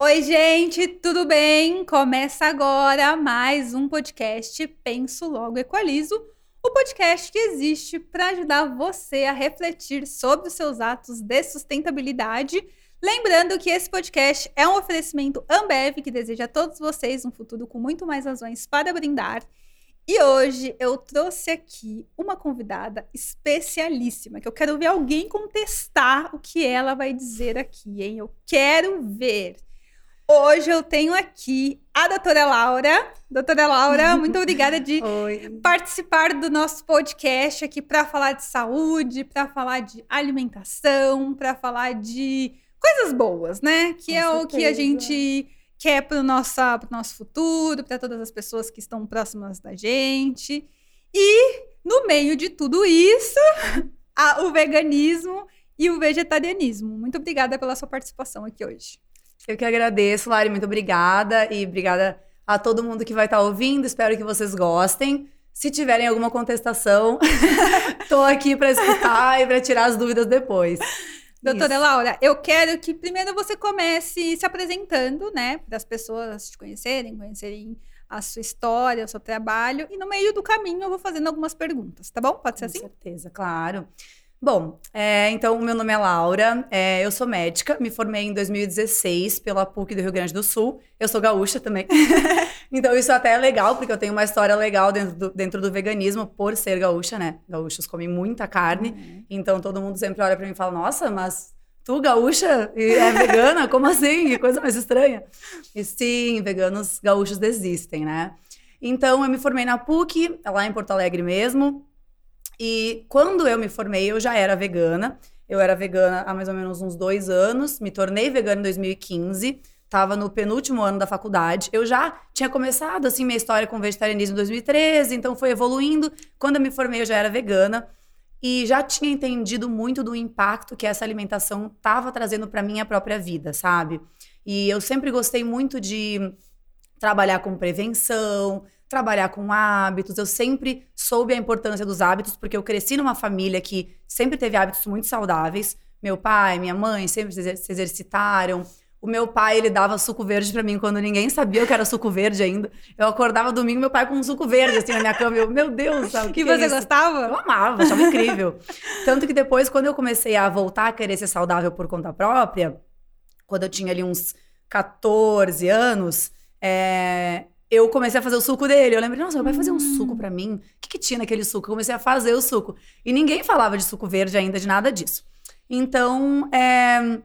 Oi, gente, tudo bem? Começa agora mais um podcast Penso Logo Equalizo, o podcast que existe para ajudar você a refletir sobre os seus atos de sustentabilidade. Lembrando que esse podcast é um oferecimento Ambev que deseja a todos vocês um futuro com muito mais razões para brindar. E hoje eu trouxe aqui uma convidada especialíssima, que eu quero ver alguém contestar o que ela vai dizer aqui, hein? Eu quero ver. Hoje eu tenho aqui a doutora Laura. Doutora Laura, muito obrigada de Oi. participar do nosso podcast aqui para falar de saúde, para falar de alimentação, para falar de coisas boas, né? Que Com é o que a certeza. gente quer para o nosso futuro, para todas as pessoas que estão próximas da gente. E no meio de tudo isso, a- o veganismo e o vegetarianismo. Muito obrigada pela sua participação aqui hoje. Eu que agradeço, Lari, muito obrigada. E obrigada a todo mundo que vai estar ouvindo. Espero que vocês gostem. Se tiverem alguma contestação, tô aqui para escutar e para tirar as dúvidas depois. Doutora Isso. Laura, eu quero que primeiro você comece se apresentando, né, para as pessoas te conhecerem, conhecerem a sua história, o seu trabalho, e no meio do caminho eu vou fazendo algumas perguntas, tá bom? Pode ser Com assim? certeza, claro. Bom, é, então, o meu nome é Laura, é, eu sou médica, me formei em 2016 pela PUC do Rio Grande do Sul. Eu sou gaúcha também. então, isso até é legal, porque eu tenho uma história legal dentro do, dentro do veganismo por ser gaúcha, né? Gaúchos comem muita carne, Uhum. então todo mundo sempre olha pra mim e fala: Nossa, mas tu, gaúcha, e é vegana? Como assim? Que coisa mais estranha. E sim, veganos gaúchos desistem, né? Então, eu me formei na PUC, lá em Porto Alegre mesmo. E quando eu me formei, eu já era vegana. Eu era vegana há mais ou menos uns dois anos. Me tornei vegana em 2015. Tava no penúltimo ano da faculdade. Eu já tinha começado, assim, minha história com vegetarianismo em 2013. Então, foi evoluindo. Quando eu me formei, eu já era vegana. E já tinha entendido muito do impacto que essa alimentação estava trazendo para minha própria vida, sabe? E eu sempre gostei muito de trabalhar com prevenção, trabalhar com hábitos. Eu sempre soube a importância dos hábitos, porque eu cresci numa família que sempre teve hábitos muito saudáveis. Meu pai, minha mãe sempre se exer- se exercitaram. O meu pai, ele dava suco verde pra mim quando ninguém sabia que era suco verde ainda. Eu acordava domingo, meu pai com um suco verde assim na minha cama. Eu, meu Deus, sabe? o que E é você isso? gostava? Eu amava, achava incrível. Tanto que depois, quando eu comecei a voltar a querer ser saudável por conta própria, quando eu tinha ali uns 14 anos, é, eu comecei a fazer o suco dele. Eu lembrei, nossa, meu pai fazia um suco pra mim. O que, que tinha naquele suco? Eu comecei a fazer o suco. E ninguém falava de suco verde ainda, de nada disso. Então, é,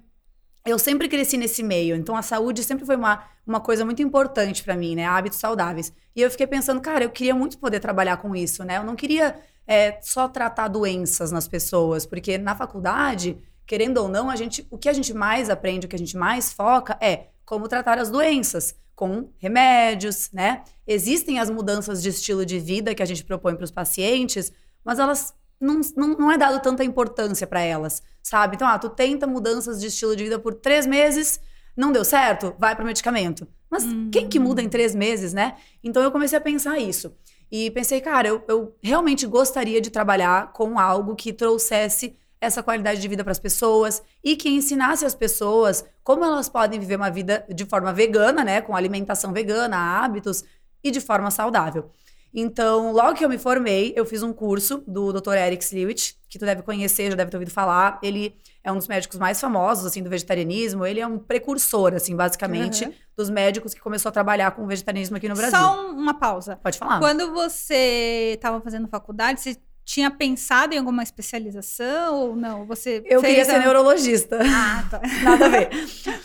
eu sempre cresci nesse meio. Então, a saúde sempre foi uma, uma coisa muito importante pra mim, né? Hábitos saudáveis. E eu fiquei pensando, cara, eu queria muito poder trabalhar com isso, né? Eu não queria é, só tratar doenças nas pessoas, porque na faculdade, querendo ou não, a gente, o que a gente mais aprende, o que a gente mais foca é como tratar as doenças com remédios, né? Existem as mudanças de estilo de vida que a gente propõe para os pacientes, mas elas não, não, não é dado tanta importância para elas, sabe? Então, ah, tu tenta mudanças de estilo de vida por três meses, não deu certo, vai para medicamento. Mas quem que muda em três meses, né? Então eu comecei a pensar isso. E pensei, cara, eu, eu realmente gostaria de trabalhar com algo que trouxesse essa qualidade de vida para as pessoas e que ensinasse as pessoas como elas podem viver uma vida de forma vegana, né, com alimentação vegana, hábitos e de forma saudável. Então, logo que eu me formei, eu fiz um curso do Dr. Eric Sliwich, que tu deve conhecer, já deve ter ouvido falar. Ele é um dos médicos mais famosos, assim, do vegetarianismo. Ele é um precursor, assim, basicamente, Uhum. dos médicos que começou a trabalhar com o vegetarianismo aqui no Brasil. Só um- uma pausa. Pode falar. Quando você estava fazendo faculdade, você tinha pensado em alguma especialização ou não? Você Eu queria ser a- neurologista. Ah, tá. Nada a ver.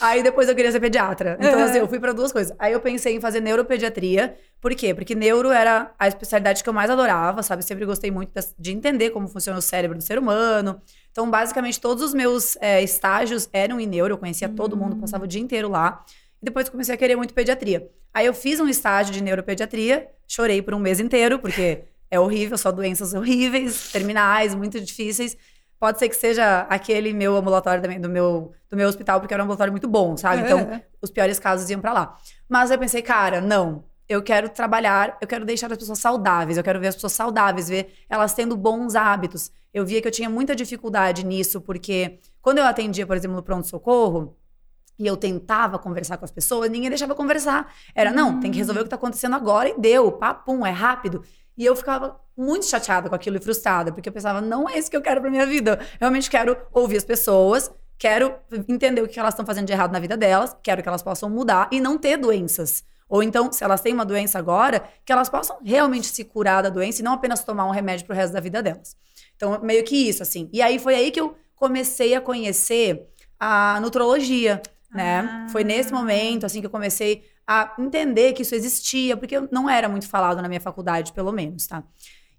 Aí depois eu queria ser pediatra. Então, Uhum. assim, eu fui pra duas coisas. Aí eu pensei em fazer neuropediatria. Por quê? Porque neuro era a especialidade que eu mais adorava, sabe? Sempre gostei muito de entender como funciona o cérebro do ser humano. Então, basicamente, todos os meus é, estágios eram em neuro. Eu conhecia todo mundo, Hum. passava o dia inteiro lá. E depois comecei a querer muito pediatria. Aí eu fiz um estágio de neuropediatria, chorei por um mês inteiro, porque é horrível, só doenças horríveis, terminais, muito difíceis. Pode ser que seja aquele meu ambulatório também, do meu, do meu hospital, porque era um ambulatório muito bom, sabe? Então, Uhum. os piores casos iam pra lá. Mas eu pensei, cara, não. Eu quero trabalhar, eu quero deixar as pessoas saudáveis, eu quero ver as pessoas saudáveis, ver elas tendo bons hábitos. Eu via que eu tinha muita dificuldade nisso, porque quando eu atendia, por exemplo, no pronto-socorro, e eu tentava conversar com as pessoas, ninguém deixava conversar. Era, não, tem que resolver o que tá acontecendo agora e deu, papum, é rápido. E eu ficava muito chateada com aquilo e frustrada, porque eu pensava, não é isso que eu quero pra minha vida. Eu realmente quero ouvir as pessoas, quero entender o que elas estão fazendo de errado na vida delas, quero que elas possam mudar e não ter doenças. Ou então, se elas têm uma doença agora, que elas possam realmente se curar da doença e não apenas tomar um remédio pro resto da vida delas. Então, meio que isso, assim. E aí foi aí que eu comecei a conhecer a nutrologia, né? Ah. Foi nesse momento, assim, que eu comecei a entender que isso existia, porque não era muito falado na minha faculdade, pelo menos, tá?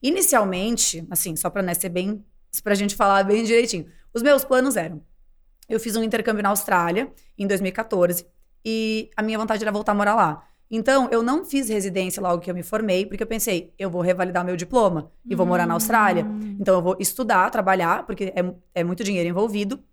Inicialmente, assim, só pra né, ser bem, pra gente falar bem direitinho, os meus planos eram: eu fiz um intercâmbio na Austrália em 2014 e a minha vontade era voltar a morar lá. Então, eu não fiz residência logo que eu me formei, porque eu pensei, eu vou revalidar meu diploma e vou morar na Austrália. Hum. Então, eu vou estudar, trabalhar, porque é, é muito dinheiro envolvido,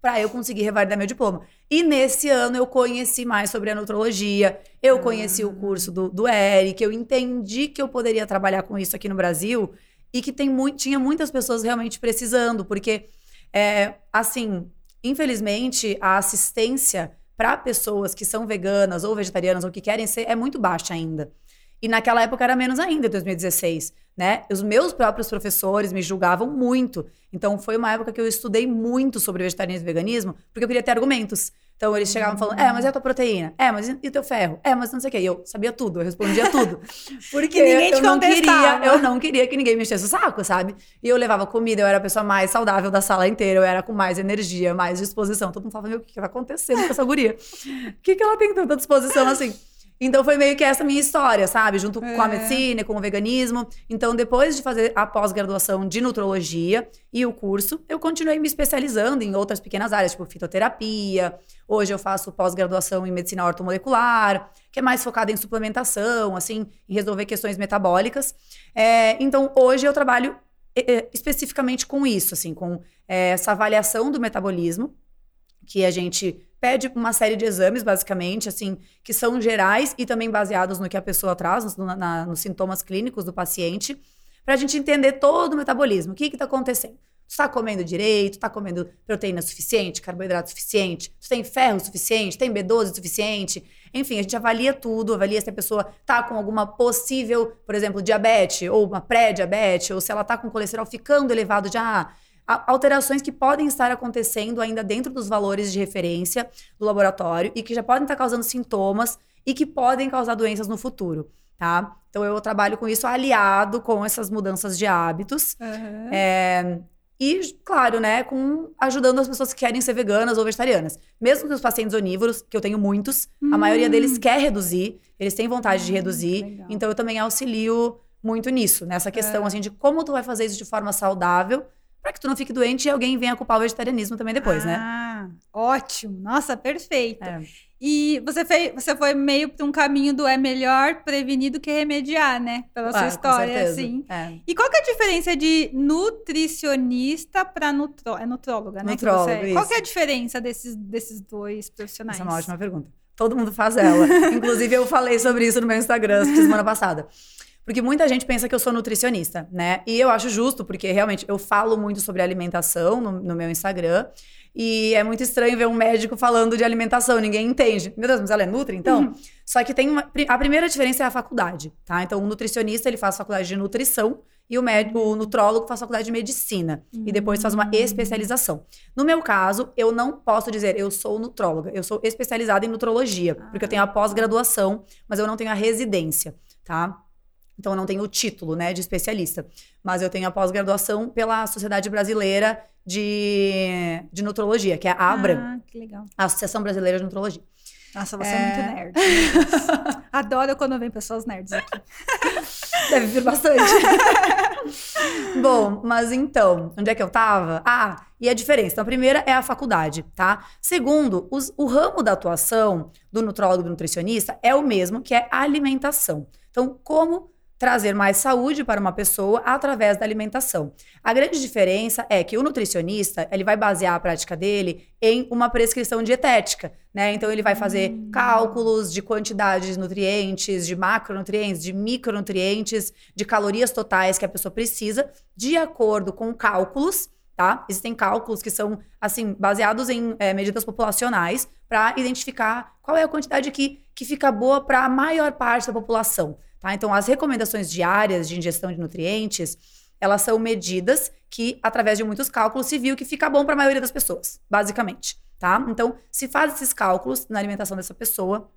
para eu conseguir revalidar meu diploma. E nesse ano eu conheci mais sobre a nutrologia, eu conheci o curso do, do Eric, eu entendi que eu poderia trabalhar com isso aqui no Brasil e que tem muito, tinha muitas pessoas realmente precisando, porque, é, assim, infelizmente, a assistência para pessoas que são veganas ou vegetarianas ou que querem ser é muito baixa ainda. E naquela época era menos ainda, em 2016, né? Os meus próprios professores me julgavam muito. Então foi uma época que eu estudei muito sobre vegetarianismo e veganismo, porque eu queria ter argumentos. Então eles chegavam falando, é, mas e a tua proteína? É, mas e o teu ferro? É, mas não sei o quê. E eu sabia tudo, eu respondia tudo. Porque ninguém te eu não queria, eu não queria que ninguém me enchesse o saco, sabe? E eu levava comida, eu era a pessoa mais saudável da sala inteira, eu era com mais energia, mais disposição. Todo mundo falava, meu, o que, que vai acontecendo com essa guria? O que, que ela tem tanta disposição assim? Então foi meio que essa minha história, sabe? Junto é. com a é. medicina, com o veganismo. Então, depois de fazer a pós-graduação de nutrologia e o curso, eu continuei me especializando em outras pequenas áreas, tipo fitoterapia. Hoje eu faço pós-graduação em medicina ortomolecular, que é mais focada em suplementação, assim, em resolver questões metabólicas. É, então, hoje eu trabalho especificamente com isso, assim, com é, essa avaliação do metabolismo, que a gente pede uma série de exames, basicamente, assim, que são gerais e também baseados no que a pessoa traz, no, na, nos sintomas clínicos do paciente, para a gente entender todo o metabolismo. O que está acontecendo? Tu está comendo direito, está comendo proteína suficiente, carboidrato suficiente, tu tem ferro suficiente, tem B12 suficiente. Enfim, a gente avalia tudo, avalia se a pessoa está com alguma possível, por exemplo, diabetes, ou uma pré-diabetes, ou se ela está com colesterol ficando elevado já alterações que podem estar acontecendo ainda dentro dos valores de referência do laboratório e que já podem estar causando sintomas e que podem causar doenças no futuro, tá? Então eu trabalho com isso aliado com essas mudanças de hábitos. Uhum. É, e, claro, né, com ajudando as pessoas que querem ser veganas ou vegetarianas. Mesmo que os pacientes onívoros, que eu tenho muitos, hum. a maioria deles quer reduzir, eles têm vontade hum, de reduzir. Legal. Então eu também auxilio muito nisso, nessa questão é. assim de como tu vai fazer isso de forma saudável para que tu não fique doente e alguém venha culpar o vegetarianismo também depois, ah, né? Ah, ótimo. Nossa, perfeito. É. E você, fez, você foi meio para um caminho do é melhor prevenir do que remediar, né? Pela sua história, assim. É. E qual que é a diferença de nutricionista para nutro... é nutróloga, né? Nutrólogo, você... Qual que é a diferença desses, desses dois profissionais? Essa é uma ótima pergunta. Todo mundo faz ela. Inclusive, eu falei sobre isso no meu Instagram semana passada. Porque muita gente pensa que eu sou nutricionista, né? E eu acho justo, porque realmente eu falo muito sobre alimentação no, no meu Instagram. E é muito estranho ver um médico falando de alimentação, ninguém entende. Meu Deus, mas ela é nutri, então? Uhum. Só que tem uma. A primeira diferença é a faculdade, tá? Então, o nutricionista ele faz faculdade de nutrição e o, médico, o nutrólogo faz faculdade de medicina. Uhum. E depois faz uma hum. especialização. No meu caso, eu não posso dizer eu sou nutróloga. Eu sou especializada em nutrologia, ah. porque eu tenho a pós-graduação, mas eu não tenho a residência, tá? Então, eu não tenho o título, né, de especialista. Mas eu tenho a pós-graduação pela Sociedade Brasileira de, de Nutrologia, que é a ABRAM. Ah, que legal. A Associação Brasileira de Nutrologia. Nossa, você é, é muito nerd. Adoro quando vem pessoas nerds aqui. Deve vir bastante. Bom, mas então, onde é que eu tava? Ah, e a diferença. Então, a primeira é a faculdade, tá? Segundo, os, o ramo da atuação do nutrólogo e do nutricionista é o mesmo, que é a alimentação. Então, como trazer mais saúde para uma pessoa através da alimentação. A grande diferença é que o nutricionista, ele vai basear a prática dele em uma prescrição dietética, né? Então ele vai fazer hum. cálculos de quantidade de nutrientes, de macronutrientes, de micronutrientes, de calorias totais que a pessoa precisa, de acordo com cálculos tá? Existem cálculos que são, assim, baseados em é, medidas populacionais para identificar qual é a quantidade que, que fica boa para a maior parte da população, tá? Então, as recomendações diárias de ingestão de nutrientes, elas são medidas que, através de muitos cálculos, se viu que fica bom para a maioria das pessoas, basicamente, tá? Então, se faz esses cálculos na alimentação dessa pessoa,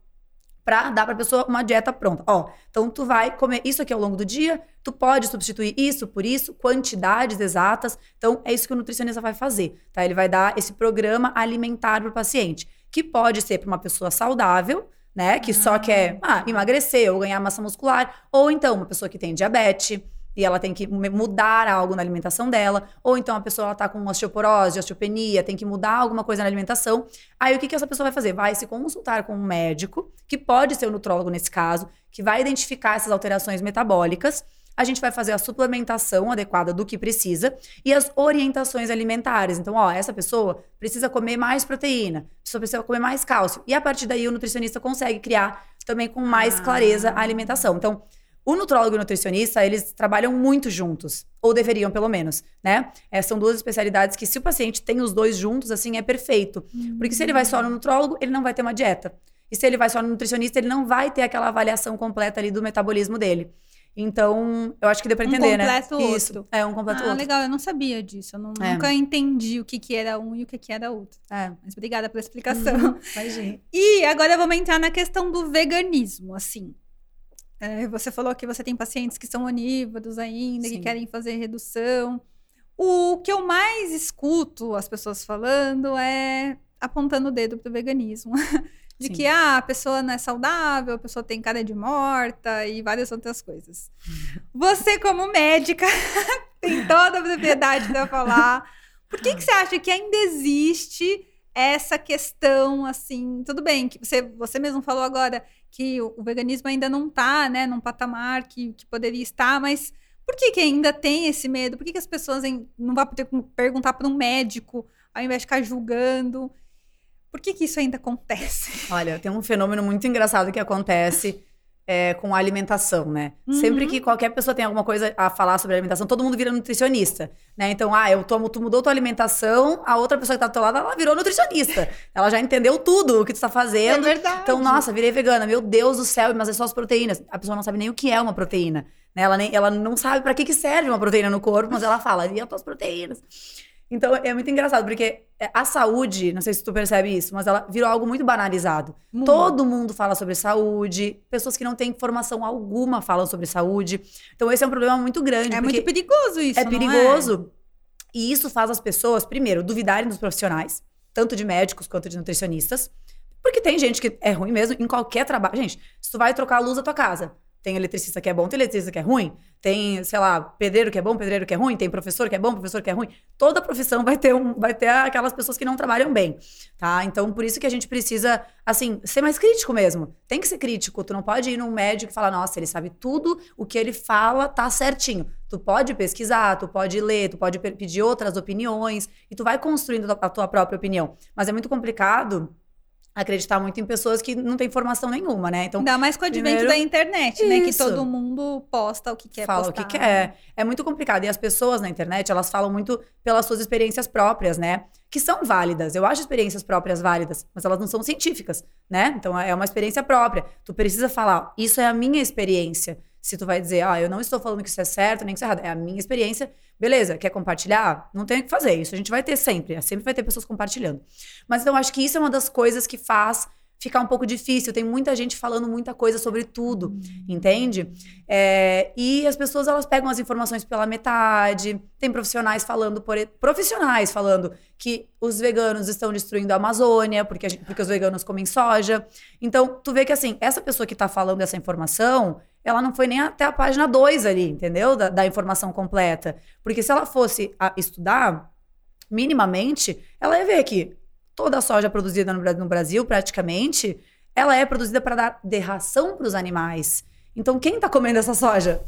para dar para a pessoa uma dieta pronta. Ó, então tu vai comer isso aqui ao longo do dia, tu pode substituir isso por isso, quantidades exatas. Então é isso que o nutricionista vai fazer, tá? Ele vai dar esse programa alimentar para o paciente, que pode ser para uma pessoa saudável, né, que ah. só quer ah, emagrecer ou ganhar massa muscular, ou então uma pessoa que tem diabetes, e ela tem que mudar algo na alimentação dela, ou então a pessoa está com osteoporose, osteopenia, tem que mudar alguma coisa na alimentação. Aí o que, que essa pessoa vai fazer? Vai se consultar com um médico, que pode ser o um nutrólogo nesse caso, que vai identificar essas alterações metabólicas. A gente vai fazer a suplementação adequada do que precisa e as orientações alimentares. Então, ó, essa pessoa precisa comer mais proteína, pessoa precisa comer mais cálcio. E a partir daí o nutricionista consegue criar também com mais clareza a alimentação. Então, o nutrólogo e o nutricionista, eles trabalham muito juntos, ou deveriam pelo menos, né? É, são duas especialidades que se o paciente tem os dois juntos, assim, é perfeito. Porque se ele vai só no nutrólogo, ele não vai ter uma dieta. E se ele vai só no nutricionista, ele não vai ter aquela avaliação completa ali do metabolismo dele. Então, eu acho que deu pra entender, um né? completo Isso. outro. É, um completo ah, outro. legal, eu não sabia disso. Eu não- É. nunca entendi o que, que era um e o que, que era outro. É. Mas obrigada pela explicação. Imagina. E agora vamos entrar na questão do veganismo, assim. É, você falou que você tem pacientes que são onívoros ainda, que Sim. querem fazer redução. O que eu mais escuto as pessoas falando é apontando o dedo pro veganismo. De Sim. que ah, a pessoa não é saudável, a pessoa tem cara de morta e várias outras coisas. Você, como médica, tem toda a propriedade para falar. Por que, que você acha que ainda existe essa questão, assim, tudo bem, que você, você mesmo falou agora que o, o veganismo ainda não está, né, num patamar que, que poderia estar, mas por que, que ainda tem esse medo? Por que, que as pessoas em- não vão poder perguntar para um médico ao invés de ficar julgando? Por que, que isso ainda acontece? Olha, tem um fenômeno muito engraçado que acontece é, com a alimentação, né? Uhum. Sempre que qualquer pessoa tem alguma coisa a falar sobre alimentação, todo mundo vira nutricionista, né? Então, ah, eu tomo, tu mudou tua alimentação, a outra pessoa que tá do teu lado, ela virou nutricionista. ela já entendeu tudo o que tu tá fazendo. É verdade. Então, nossa, virei vegana, meu Deus do céu, mas é só as proteínas. A pessoa não sabe nem o que é uma proteína, né? Ela, nem, ela não sabe pra que, que serve uma proteína no corpo, mas ela fala, e as tuas proteínas? Então, é muito engraçado, porque é, a saúde, não sei se tu percebe isso, mas ela virou algo muito banalizado. Muito. Todo mundo fala sobre saúde, pessoas que não têm informação alguma falam sobre saúde. Então, esse é um problema muito grande. É muito perigoso isso, é não perigoso. E isso faz as pessoas, primeiro, duvidarem dos profissionais, tanto de médicos quanto de nutricionistas. Porque tem gente que é ruim mesmo em qualquer trabalho. Gente, se tu vai trocar a luz da tua casa, tem eletricista que é bom, tem eletricista que é ruim, tem, sei lá, pedreiro que é bom, pedreiro que é ruim, tem professor que é bom, professor que é ruim. Toda profissão vai ter, um, vai ter aquelas pessoas que não trabalham bem, tá? Então, por isso que a gente precisa, assim, ser mais crítico mesmo. Tem que ser crítico. Tu não pode ir num médico e falar, nossa, ele sabe tudo, o que ele fala tá certinho. Tu pode pesquisar, tu pode ler, tu pode pe- pedir outras opiniões e tu vai construindo a tua própria opinião. Mas é muito complicado acreditar muito em pessoas que não têm formação nenhuma, né? Então, Ainda mais com o advento primeiro- da internet, né? Que todo mundo posta o que quer fala postar. o que quer. É muito complicado. E as pessoas na internet, elas falam muito pelas suas experiências próprias, né? Que são válidas. Eu acho experiências próprias válidas, mas elas não são científicas, né? Então é uma experiência própria. Tu precisa falar, isso é a minha experiência. Se tu vai dizer, ah, eu não estou falando que isso é certo, nem que isso é errado, é a minha experiência, beleza, quer compartilhar? Não tem o que fazer, isso a gente vai ter sempre, sempre vai ter pessoas compartilhando. Mas então acho que isso é uma das coisas que faz ficar um pouco difícil. Tem muita gente falando muita coisa sobre tudo, entende? É, e as pessoas elas pegam as informações pela metade. Tem profissionais falando por profissionais falando que os veganos estão destruindo a Amazônia porque, a gente- porque os veganos comem soja. Então, tu vê que assim, essa pessoa que tá falando essa informação, ela não foi nem até a página 2 ali, entendeu? Da, da informação completa. Porque se ela fosse estudar minimamente, ela ia ver que toda a soja produzida no, Bra- no Brasil, praticamente, ela é produzida para dar de ração para os animais. Então, quem tá comendo essa soja?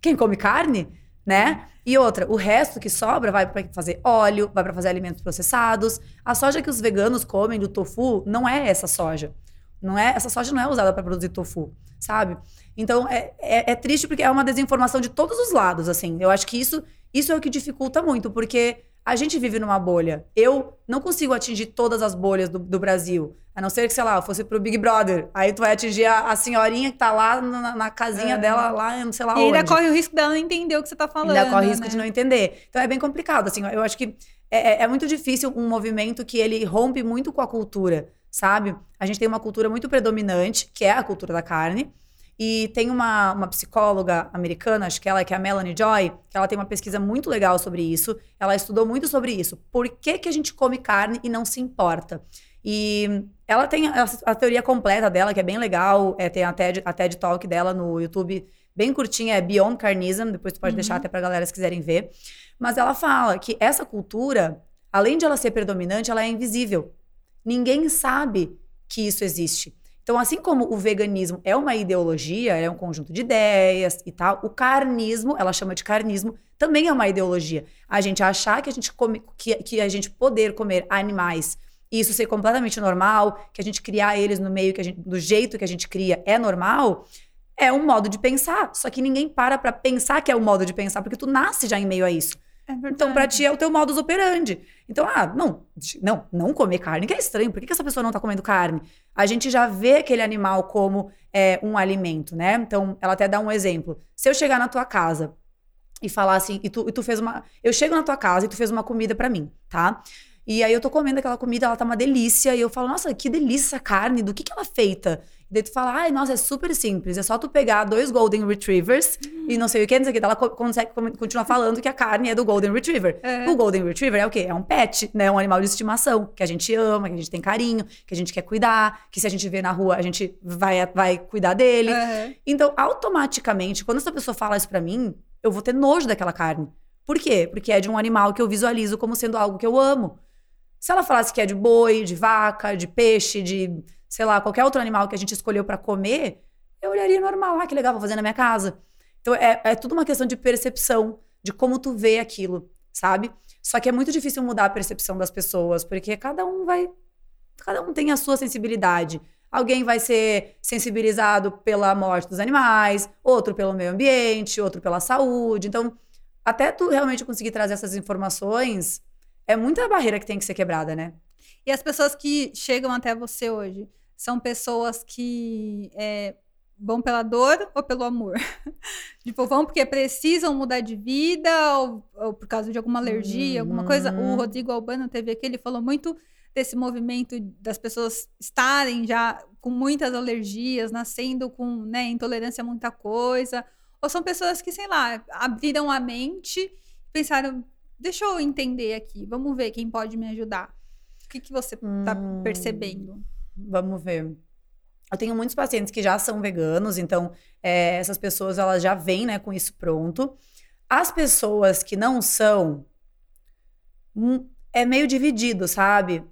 Quem come carne, né? E outra, o resto que sobra vai para fazer óleo, vai para fazer alimentos processados. A soja que os veganos comem do tofu não é essa soja. Não é, essa soja não é usada para produzir tofu, sabe? Então é, é, é triste porque é uma desinformação de todos os lados, assim. Eu acho que isso, isso é o que dificulta muito, porque a gente vive numa bolha. Eu não consigo atingir todas as bolhas do, do Brasil. A não ser que, sei lá, fosse pro Big Brother. Aí tu vai atingir a, a senhorinha que tá lá na, na casinha é. dela, lá, não sei lá e onde. E ainda corre o risco dela não entender o que você tá falando. Ainda corre o risco né? de não entender. Então é bem complicado, assim. Eu acho que é, é, é muito difícil um movimento que ele rompe muito com a cultura, sabe? A gente tem uma cultura muito predominante, que é a cultura da carne. E tem uma, uma psicóloga americana, acho que ela que é a Melanie Joy, que ela tem uma pesquisa muito legal sobre isso. Ela estudou muito sobre isso. Por que, que a gente come carne e não se importa? E ela tem a, a teoria completa dela, que é bem legal. É, tem a TED, a TED Talk dela no YouTube, bem curtinha, é Beyond Carnism. Depois tu pode uhum. deixar até pra galera se quiserem ver. Mas ela fala que essa cultura, além de ela ser predominante, ela é invisível. Ninguém sabe que isso existe. Então, assim como o veganismo é uma ideologia, é um conjunto de ideias e tal, o carnismo, ela chama de carnismo, também é uma ideologia. A gente achar que a gente come, que, que a gente poder comer animais e isso ser completamente normal, que a gente criar eles no meio que a gente, do jeito que a gente cria é normal, é um modo de pensar. Só que ninguém para para pensar que é um modo de pensar, porque tu nasce já em meio a isso. É então, para ti é o teu modus operandi. Então, ah, não, não, não comer carne, que é estranho. Por que, que essa pessoa não tá comendo carne? A gente já vê aquele animal como é, um alimento, né? Então, ela até dá um exemplo. Se eu chegar na tua casa e falar assim, e tu, e tu fez uma. Eu chego na tua casa e tu fez uma comida para mim, tá? E aí eu tô comendo aquela comida, ela tá uma delícia, e eu falo, nossa, que delícia essa carne, do que que ela é feita? Daí tu fala, ai, nossa, é super simples. É só tu pegar dois Golden Retrievers hum. e não sei o que, não sei o que. Ela consegue continuar falando que a carne é do Golden Retriever. É. O Golden Retriever é o quê? É um pet, né? Um animal de estimação que a gente ama, que a gente tem carinho, que a gente quer cuidar, que se a gente vê na rua, a gente vai, vai cuidar dele. É. Então, automaticamente, quando essa pessoa fala isso pra mim, eu vou ter nojo daquela carne. Por quê? Porque é de um animal que eu visualizo como sendo algo que eu amo. Se ela falasse que é de boi, de vaca, de peixe, de sei lá, qualquer outro animal que a gente escolheu para comer, eu olharia normal, ah, que legal, vou fazer na minha casa. Então é, é tudo uma questão de percepção, de como tu vê aquilo, sabe? Só que é muito difícil mudar a percepção das pessoas, porque cada um vai. Cada um tem a sua sensibilidade. Alguém vai ser sensibilizado pela morte dos animais, outro pelo meio ambiente, outro pela saúde. Então, até tu realmente conseguir trazer essas informações, é muita barreira que tem que ser quebrada, né? E as pessoas que chegam até você hoje, são pessoas que é, vão pela dor ou pelo amor? tipo, vão porque precisam mudar de vida ou, ou por causa de alguma alergia, uhum. alguma coisa. O uhum. Rodrigo Albano teve aqui, ele falou muito desse movimento das pessoas estarem já com muitas alergias, nascendo com né, intolerância a muita coisa. Ou são pessoas que, sei lá, abriram a mente e pensaram, deixa eu entender aqui, vamos ver quem pode me ajudar. O que, que você está hum, percebendo? Vamos ver. Eu tenho muitos pacientes que já são veganos, então é, essas pessoas elas já vêm né, com isso pronto. As pessoas que não são, hum, é meio dividido, sabe?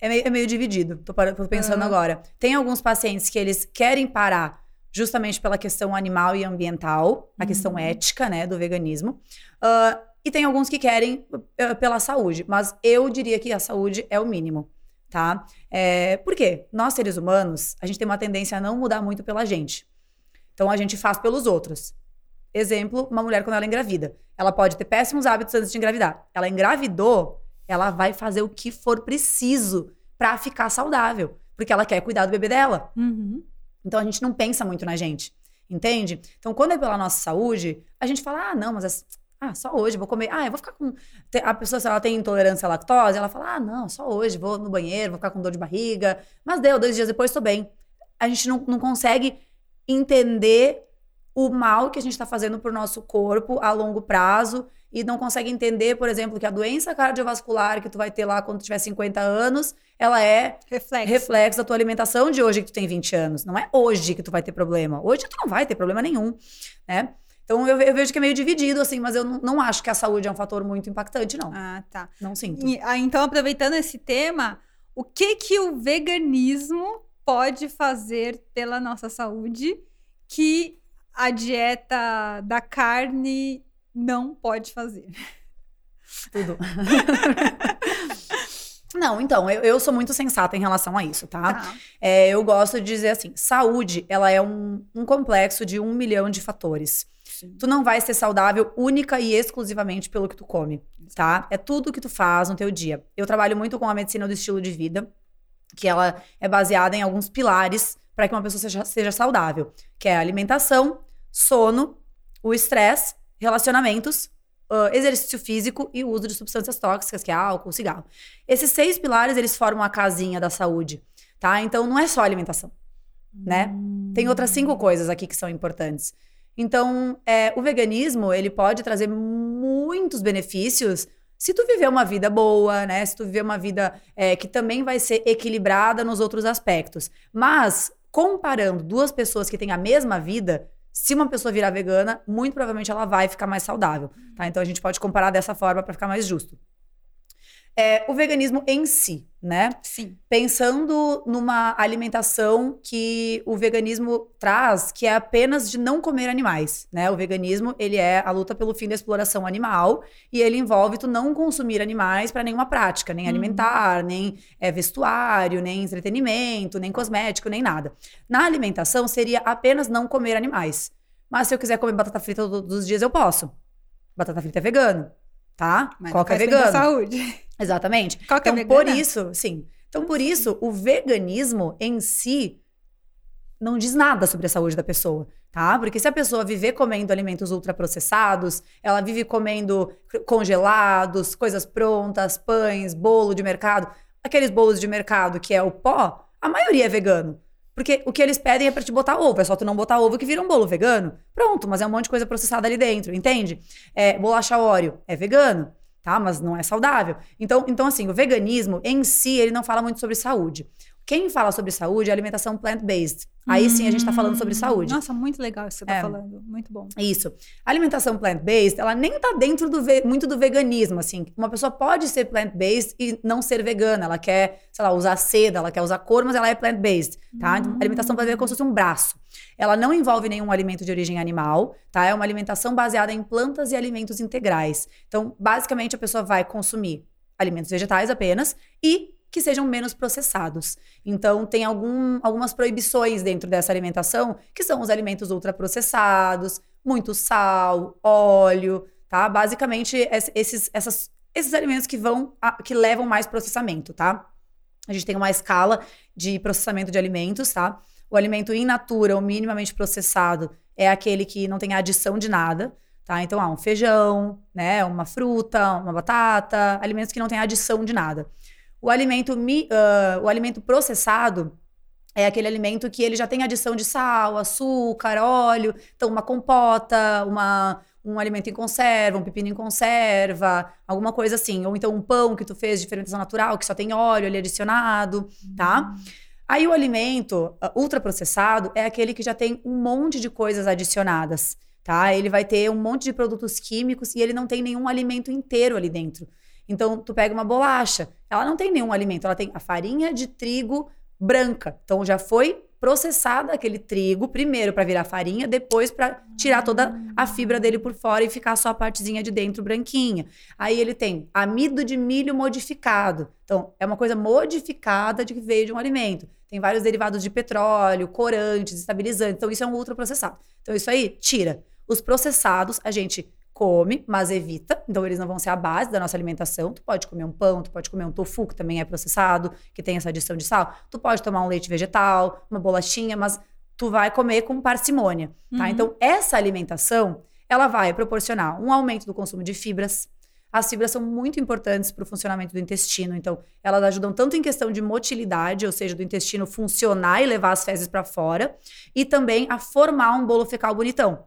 É meio, é meio dividido, tô, tô pensando uhum. agora. Tem alguns pacientes que eles querem parar justamente pela questão animal e ambiental, a uhum. questão ética, né, do veganismo. Uh, e tem alguns que querem uh, pela saúde, mas eu diria que a saúde é o mínimo tá? É, por quê? Nós, seres humanos, a gente tem uma tendência a não mudar muito pela gente. Então, a gente faz pelos outros. Exemplo, uma mulher quando ela engravida. Ela pode ter péssimos hábitos antes de engravidar. Ela engravidou, ela vai fazer o que for preciso para ficar saudável. Porque ela quer cuidar do bebê dela. Uhum. Então, a gente não pensa muito na gente. Entende? Então, quando é pela nossa saúde, a gente fala, ah, não, mas ah, só hoje, vou comer. Ah, eu vou ficar com. A pessoa, se ela tem intolerância à lactose, ela fala: ah, não, só hoje, vou no banheiro, vou ficar com dor de barriga. Mas deu, dois dias depois estou bem. A gente não, não consegue entender o mal que a gente está fazendo para o nosso corpo a longo prazo e não consegue entender, por exemplo, que a doença cardiovascular que tu vai ter lá quando tiver 50 anos, ela é reflexo. reflexo da tua alimentação de hoje que tu tem 20 anos. Não é hoje que tu vai ter problema. Hoje tu não vai ter problema nenhum, né? Então eu, eu, vejo que é meio dividido, assim, mas eu não, não, acho que a saúde é um fator muito impactante, não. Ah, tá. Não sinto. E, ah, então, aproveitando esse tema, o que que o veganismo pode fazer pela nossa saúde que a dieta da carne não pode fazer? Tudo. Não, então, eu, eu, sou muito sensata em relação a isso, tá? tá. É, eu gosto de dizer assim, saúde, ela é um, um complexo de um milhão de fatores. Tu não vai ser saudável única e exclusivamente pelo que tu come, tá? É tudo que tu faz no teu dia. Eu trabalho muito com a medicina do estilo de vida, que ela é baseada em alguns pilares para que uma pessoa seja, seja saudável, que é alimentação, sono, o estresse, relacionamentos, uh, exercício físico e o uso de substâncias tóxicas, que é álcool, cigarro. Esses seis pilares, eles formam a casinha da saúde, tá? Então, não é só alimentação, né? Tem outras cinco coisas aqui que são importantes. Então, é, o veganismo, ele pode trazer muitos benefícios se tu viver uma vida boa, né? Se tu viver uma vida é, que também vai ser equilibrada nos outros aspectos. Mas, comparando duas pessoas que têm a mesma vida, se uma pessoa virar vegana, muito provavelmente ela vai ficar mais saudável, tá? Então a gente pode comparar dessa forma para ficar mais justo. É, o veganismo em si, né? Sim. Pensando numa alimentação que o veganismo traz, que é apenas de não comer animais, né? O veganismo, ele é a luta pelo fim da exploração animal e ele envolve tu não consumir animais para nenhuma prática, nem uhum. alimentar, nem é, vestuário, nem entretenimento, nem cosmético, nem nada. Na alimentação seria apenas não comer animais. Mas se eu quiser comer batata frita todos os dias, eu posso. Batata frita é vegano tá? Mas que é vegano? saúde. Exatamente. Qual que é então, é por isso, sim. Então, por isso, o veganismo em si não diz nada sobre a saúde da pessoa, tá? Porque se a pessoa viver comendo alimentos ultraprocessados, ela vive comendo congelados, coisas prontas, pães, bolo de mercado, aqueles bolos de mercado que é o pó, a maioria é vegano. Porque o que eles pedem é pra te botar ovo. É só tu não botar ovo que vira um bolo vegano. Pronto, mas é um monte de coisa processada ali dentro, entende? É, bolacha óleo é vegano, tá? Mas não é saudável. Então, então, assim, o veganismo em si, ele não fala muito sobre saúde. Quem fala sobre saúde é alimentação plant-based. Aí sim a gente está falando sobre saúde. Nossa, muito legal isso que você está é. falando. Muito bom. Isso. A alimentação plant-based, ela nem está dentro do muito do veganismo, assim. Uma pessoa pode ser plant-based e não ser vegana. Ela quer, sei lá, usar seda, ela quer usar cor, mas ela é plant-based, tá? Então, a alimentação plant-based é como se fosse um braço. Ela não envolve nenhum alimento de origem animal, tá? É uma alimentação baseada em plantas e alimentos integrais. Então, basicamente, a pessoa vai consumir alimentos vegetais apenas e que sejam menos processados. Então, tem algum, algumas proibições dentro dessa alimentação, que são os alimentos ultraprocessados, muito sal, óleo, tá? Basicamente, esses, essas, esses alimentos que vão, que levam mais processamento, tá? A gente tem uma escala de processamento de alimentos, tá? O alimento in natura, ou minimamente processado, é aquele que não tem adição de nada, tá? Então, ah, um feijão, né? Uma fruta, uma batata, alimentos que não têm adição de nada. O alimento, uh, o alimento processado é aquele alimento que ele já tem adição de sal, açúcar, óleo. Então, uma compota, uma, um alimento em conserva, um pepino em conserva, alguma coisa assim. Ou então um pão que tu fez de fermentação natural, que só tem óleo ali adicionado, tá? Uhum. Aí o alimento uh, ultraprocessado é aquele que já tem um monte de coisas adicionadas, tá? Ele vai ter um monte de produtos químicos e ele não tem nenhum alimento inteiro ali dentro. Então, tu pega uma bolacha, ela não tem nenhum alimento, ela tem a farinha de trigo branca. Então, já foi processada aquele trigo, primeiro para virar farinha, depois para tirar toda a fibra dele por fora e ficar só a partezinha de dentro branquinha. Aí ele tem amido de milho modificado. Então, é uma coisa modificada de que veio de um alimento. Tem vários derivados de petróleo, corantes, estabilizantes. Então, isso é um ultraprocessado. Então, isso aí tira. Os processados, a gente come, mas evita. Então, eles não vão ser a base da nossa alimentação. Tu pode comer um pão, tu pode comer um tofu, que também é processado, que tem essa adição de sal. Tu pode tomar um leite vegetal, uma bolachinha, mas tu vai comer com parcimônia, tá? Uhum. Então, essa alimentação, ela vai proporcionar um aumento do consumo de fibras. As fibras são muito importantes para o funcionamento do intestino, então elas ajudam tanto em questão de motilidade, ou seja, do intestino funcionar e levar as fezes para fora, e também a formar um bolo fecal bonitão.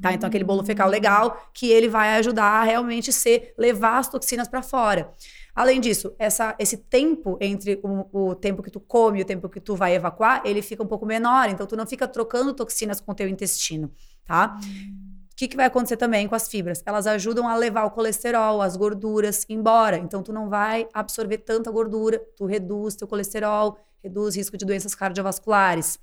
Tá? Então, aquele bolo fecal legal que ele vai ajudar a realmente ser, levar as toxinas para fora. Além disso, essa, esse tempo entre o, o, tempo que tu come e o tempo que tu vai evacuar, ele fica um pouco menor. Então, tu não fica trocando toxinas com o teu intestino, tá? O que, que vai acontecer também com as fibras? Elas ajudam a levar o colesterol, as gorduras embora. Então, tu não vai absorver tanta gordura, tu reduz teu colesterol, reduz o risco de doenças cardiovasculares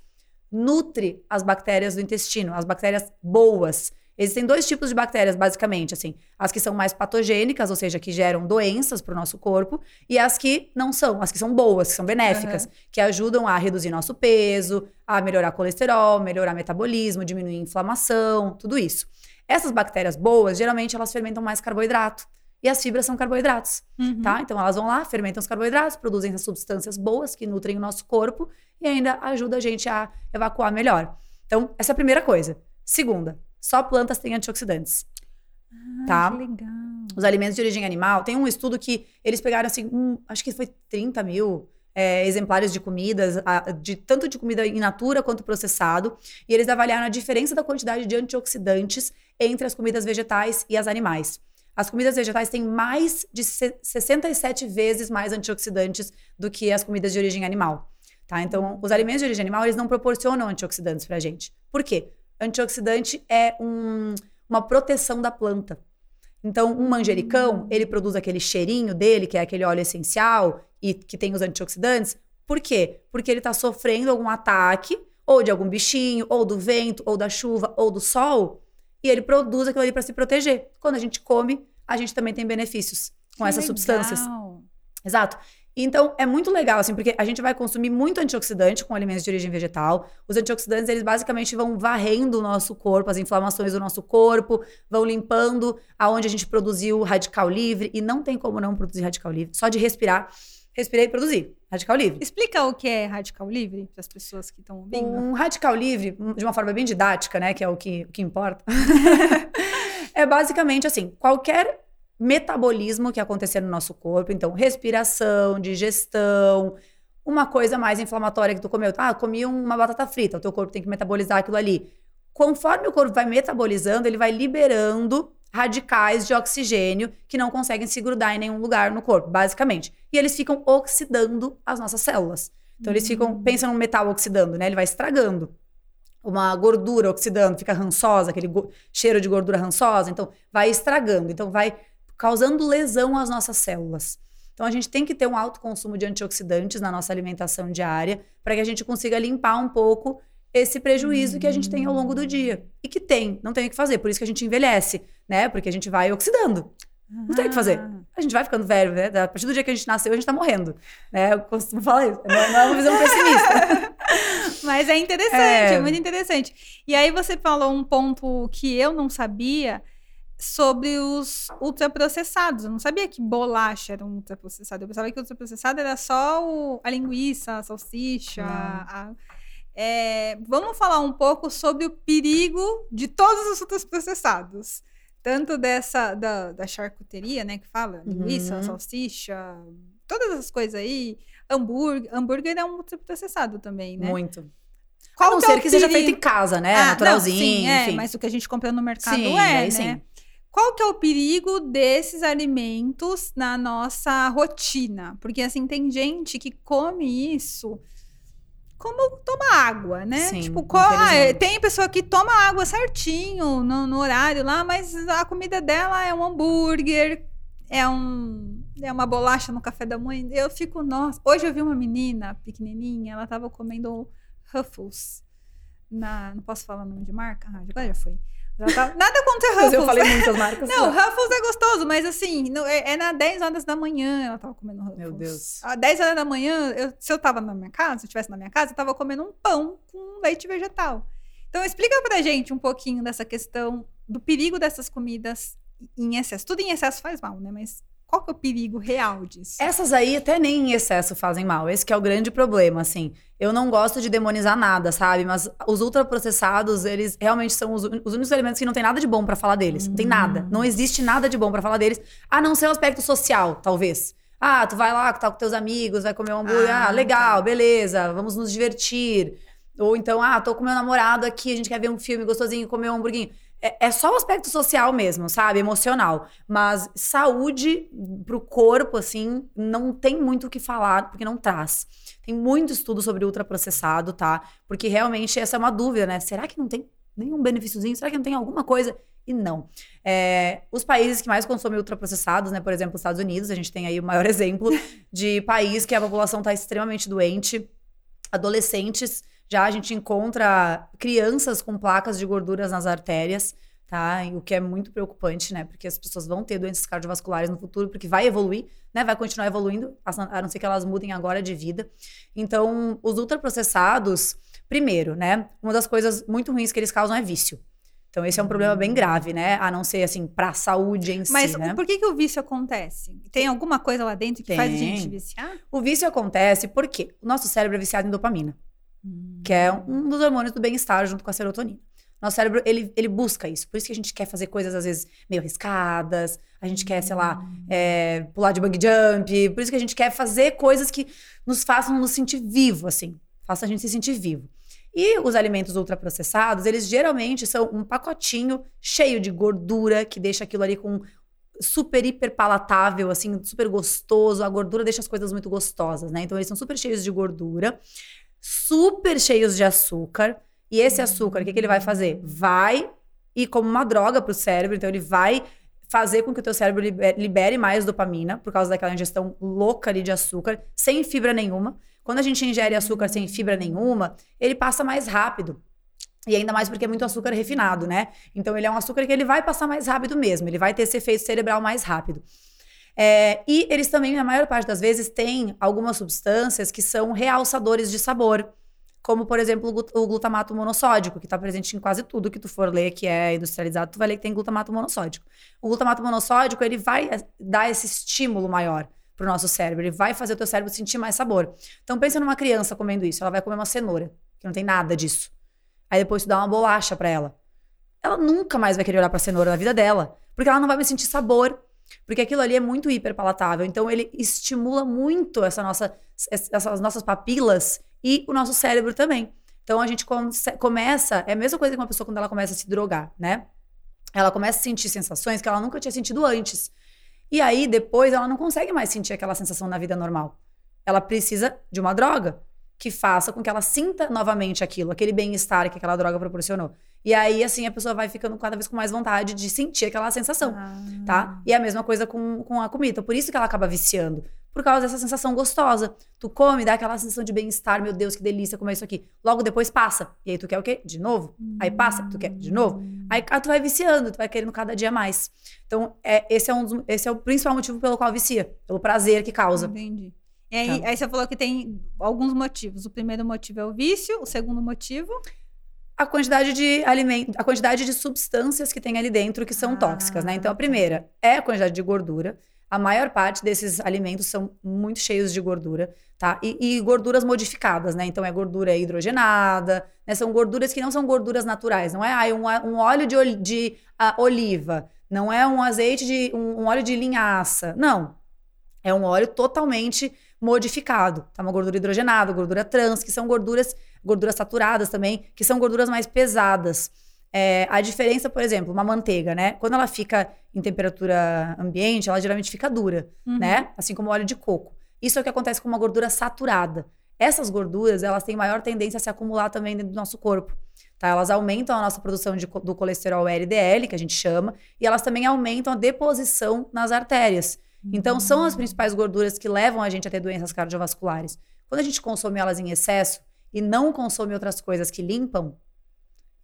nutre as bactérias do intestino, as bactérias boas. Existem dois tipos de bactérias, basicamente, assim. As que são mais patogênicas, ou seja, que geram doenças para o nosso corpo, e as que não são, as que são boas, que são benéficas, uhum. que ajudam a reduzir nosso peso, a melhorar colesterol, melhorar metabolismo, diminuir inflamação, tudo isso. Essas bactérias boas, geralmente, elas fermentam mais carboidrato. E as fibras são carboidratos, uhum. tá? Então elas vão lá, fermentam os carboidratos, produzem as substâncias boas que nutrem o nosso corpo e ainda ajuda a gente a evacuar melhor. Então, essa é a primeira coisa. Segunda, só plantas têm antioxidantes. Ah, tá? Que legal. Os alimentos de origem animal. Tem um estudo que eles pegaram assim, um, acho que foi 30 mil é, exemplares de comidas, de, tanto de comida in natura quanto processado, e eles avaliaram a diferença da quantidade de antioxidantes entre as comidas vegetais e as animais. As comidas vegetais têm mais de 67 vezes mais antioxidantes do que as comidas de origem animal. Tá? Então, os alimentos de origem animal, eles não proporcionam antioxidantes pra gente. Por quê? Antioxidante é um, uma proteção da planta. Então, um manjericão, ele produz aquele cheirinho dele, que é aquele óleo essencial e que tem os antioxidantes. Por quê? Porque ele está sofrendo algum ataque, ou de algum bichinho, ou do vento, ou da chuva, ou do sol, e ele produz aquilo ali para se proteger. Quando a gente come, a gente também tem benefícios com que essas legal. substâncias. Exato. Então, é muito legal, assim, porque a gente vai consumir muito antioxidante com alimentos de origem vegetal. Os antioxidantes, eles basicamente vão varrendo o nosso corpo, as inflamações do nosso corpo, vão limpando aonde a gente produziu radical livre. E não tem como não produzir radical livre. Só de respirar, respirei e produzi. Radical livre. Explica o que é radical livre para as pessoas que estão ouvindo. Um radical livre, de uma forma bem didática, né, que é o que, o que importa, é basicamente assim: qualquer metabolismo que acontecer no nosso corpo, então respiração, digestão, uma coisa mais inflamatória que tu comeu, ah, comi uma batata frita, o teu corpo tem que metabolizar aquilo ali. Conforme o corpo vai metabolizando, ele vai liberando radicais de oxigênio que não conseguem se grudar em nenhum lugar no corpo, basicamente. E eles ficam oxidando as nossas células. Então eles ficam, hum. pensa num metal oxidando, né? Ele vai estragando. Uma gordura oxidando, fica rançosa, aquele cheiro de gordura rançosa, então vai estragando. Então vai causando lesão às nossas células. Então a gente tem que ter um alto consumo de antioxidantes na nossa alimentação diária para que a gente consiga limpar um pouco esse prejuízo que a gente tem ao longo do dia. E que tem, não tem o que fazer, por isso que a gente envelhece, né? Porque a gente vai oxidando. Não tem o que fazer. A gente vai ficando velho, né? A partir do dia que a gente nasceu, a gente tá morrendo. Né? Eu costumo falar isso. Não é uma visão pessimista. Mas é interessante, é... é muito interessante. E aí você falou um ponto que eu não sabia, sobre os ultraprocessados. Eu não sabia que bolacha era um ultraprocessado. Eu pensava que ultraprocessado era só o, a linguiça, a salsicha. A, é, vamos falar um pouco sobre o perigo de todos os ultraprocessados. Tanto dessa, da, da charcuteria, né, que fala, linguiça, uhum. salsicha, todas essas coisas aí. Hambúrguer, hambúrguer é um ultraprocessado também, né? Muito. Qual a não ser que seja feito em casa, né? Ah, Naturalzinho, não, sim, é, mas o que a gente compra no mercado sim, é, né? Sim. Qual que é o perigo desses alimentos na nossa rotina? Porque assim, tem gente que come isso como toma água, né? Sim, tipo, ah, tem pessoa que toma água certinho no, no, horário lá, mas a comida dela é um hambúrguer, é um é uma bolacha no café da manhã. Eu fico, nossa. Hoje eu vi uma menina pequenininha, ela tava comendo Ruffles. Na, não posso falar o nome de marca? Ah, agora já foi. Tá... Nada contra Ruffles. eu falei muitas marcas. Não, Ruffles é gostoso, mas assim, não, é, é na 10 horas da manhã ela tava comendo Ruffles. Meu Deus. Às 10 horas da manhã, eu, se eu tava na minha casa, se eu estivesse na minha casa, eu tava comendo um pão com leite vegetal. Então explica pra gente um pouquinho dessa questão do perigo dessas comidas em excesso. Tudo em excesso faz mal, né? Mas qual que é o perigo real disso? Essas aí até nem em excesso fazem mal. Esse é o grande problema, assim. Eu não gosto de demonizar nada, sabe? Mas os ultraprocessados, eles realmente são os, os únicos alimentos que não tem nada de bom para falar deles. Não tem nada. Não existe nada de bom para falar deles, a não ser o aspecto social, talvez. Ah, tu vai lá, tá com teus amigos, vai comer um hambúrguer. Ah, ah legal, tá. beleza, vamos nos divertir. Ou então, ah, tô com meu namorado aqui, a gente quer ver um filme gostosinho, comer um hambúrguer é, é só o aspecto social mesmo, sabe? Emocional. Mas saúde pro corpo, assim, não tem muito o que falar, porque não traz. Tem muito estudo sobre ultraprocessado, tá? Porque realmente essa é uma dúvida, né? Será que não tem nenhum benefíciozinho? Será que não tem alguma coisa? E não. É, os países que mais consomem ultraprocessados, né? Por exemplo, os Estados Unidos, a gente tem aí o maior exemplo de país que a população está extremamente doente. Adolescentes já a gente encontra crianças com placas de gorduras nas artérias, tá? o que é muito preocupante, né? Porque as pessoas vão ter doenças cardiovasculares no futuro, porque vai evoluir, né? Vai continuar evoluindo, a não ser que elas mudem agora de vida. Então, os ultraprocessados, primeiro, né? Uma das coisas muito ruins que eles causam é vício. Então, esse é um problema bem grave, né? A não ser, assim, para a saúde em Mas si, né? por que, que o vício acontece? Tem alguma coisa lá dentro que Tem. faz a gente viciar? O vício acontece porque o nosso cérebro é viciado em dopamina, que é um dos hormônios do bem-estar junto com a serotonina. Nosso cérebro, ele, ele busca isso. Por isso que a gente quer fazer coisas, às vezes, meio arriscadas. A gente quer, sei lá, é, pular de bungee jump. Por isso que a gente quer fazer coisas que nos façam nos sentir vivo, assim. Faça a gente se sentir vivo. E os alimentos ultraprocessados, eles geralmente são um pacotinho cheio de gordura, que deixa aquilo ali com super hiper palatável, assim, super gostoso. A gordura deixa as coisas muito gostosas, né? Então eles são super cheios de gordura, super cheios de açúcar. E esse açúcar, o que, que ele vai fazer? Vai ir como uma droga para o cérebro, então ele vai fazer com que o teu cérebro libe- libere mais dopamina, por causa daquela ingestão louca ali de açúcar, sem fibra nenhuma. Quando a gente ingere açúcar sem fibra nenhuma, ele passa mais rápido. E ainda mais porque é muito açúcar refinado, né? Então ele é um açúcar que ele vai passar mais rápido mesmo, ele vai ter esse efeito cerebral mais rápido. É, e eles também, na maior parte das vezes, têm algumas substâncias que são realçadores de sabor. Como, por exemplo, o glut- o glutamato monossódico, que está presente em quase tudo que tu for ler que é industrializado, tu vai ler que tem glutamato monossódico. O glutamato monossódico, ele vai eh, dar esse estímulo maior pro nosso cérebro, ele vai fazer o teu cérebro sentir mais sabor. Então pensa numa criança comendo isso, ela vai comer uma cenoura, que não tem nada disso. Aí depois tu dá uma bolacha pra ela. Ela nunca mais vai querer olhar pra cenoura na vida dela, porque ela não vai mais sentir sabor. Porque aquilo ali é muito hiperpalatável. Então, ele estimula muito essa nossa, essas nossas papilas e o nosso cérebro também. Então, a gente começa. É a mesma coisa que uma pessoa quando ela começa a se drogar, né? Ela começa a sentir sensações que ela nunca tinha sentido antes. E aí, depois, ela não consegue mais sentir aquela sensação na vida normal. Ela precisa de uma droga que faça com que ela sinta novamente aquilo, aquele bem-estar que aquela droga proporcionou. E aí, assim, a pessoa vai ficando cada vez com mais vontade de sentir aquela sensação Ah. tá? E é a mesma coisa com, com a comida. Por isso que ela acaba viciando. Por causa dessa sensação gostosa. Tu come, dá aquela sensação de bem-estar, meu Deus, que delícia comer isso aqui. Logo depois passa. E aí tu quer o quê? De novo? Aí passa, tu quer de novo? Aí ah, tu vai viciando, tu vai querendo cada dia mais. Então, é, esse, é um dos- esse é o principal motivo pelo qual vicia. Pelo prazer que causa. Entendi. E aí, Tá. aí você falou que tem alguns motivos. O primeiro motivo é o vício, o segundo motivo. a quantidade de alimento, a quantidade de substâncias que tem ali dentro que são Ah, tóxicas, né? Então a primeira é a quantidade de gordura. A maior parte desses alimentos são muito cheios de gordura, tá? E, e gorduras modificadas, né? Então é gordura hidrogenada, né? São gorduras que não são gorduras naturais. Não é ah, um, a- um óleo de, de, ah, oliva, não é um azeite de um, um óleo de linhaça, não. É um óleo totalmente modificado, tá? Uma gordura hidrogenada, gordura trans, que são gorduras, gorduras saturadas também, que são gorduras mais pesadas. É, a diferença, por exemplo, uma manteiga, né? Quando ela fica em temperatura ambiente, ela geralmente fica dura, Uhum. né? Assim como o óleo de coco. Isso é o que acontece com uma gordura saturada. Essas gorduras, elas têm maior tendência a se acumular também dentro do nosso corpo. Tá? Elas aumentam a nossa produção de do colesterol LDL, que a gente chama, e elas também aumentam a deposição nas artérias. Então, são as principais gorduras que levam a gente a ter doenças cardiovasculares. Quando a gente consome elas em excesso e não consome outras coisas que limpam,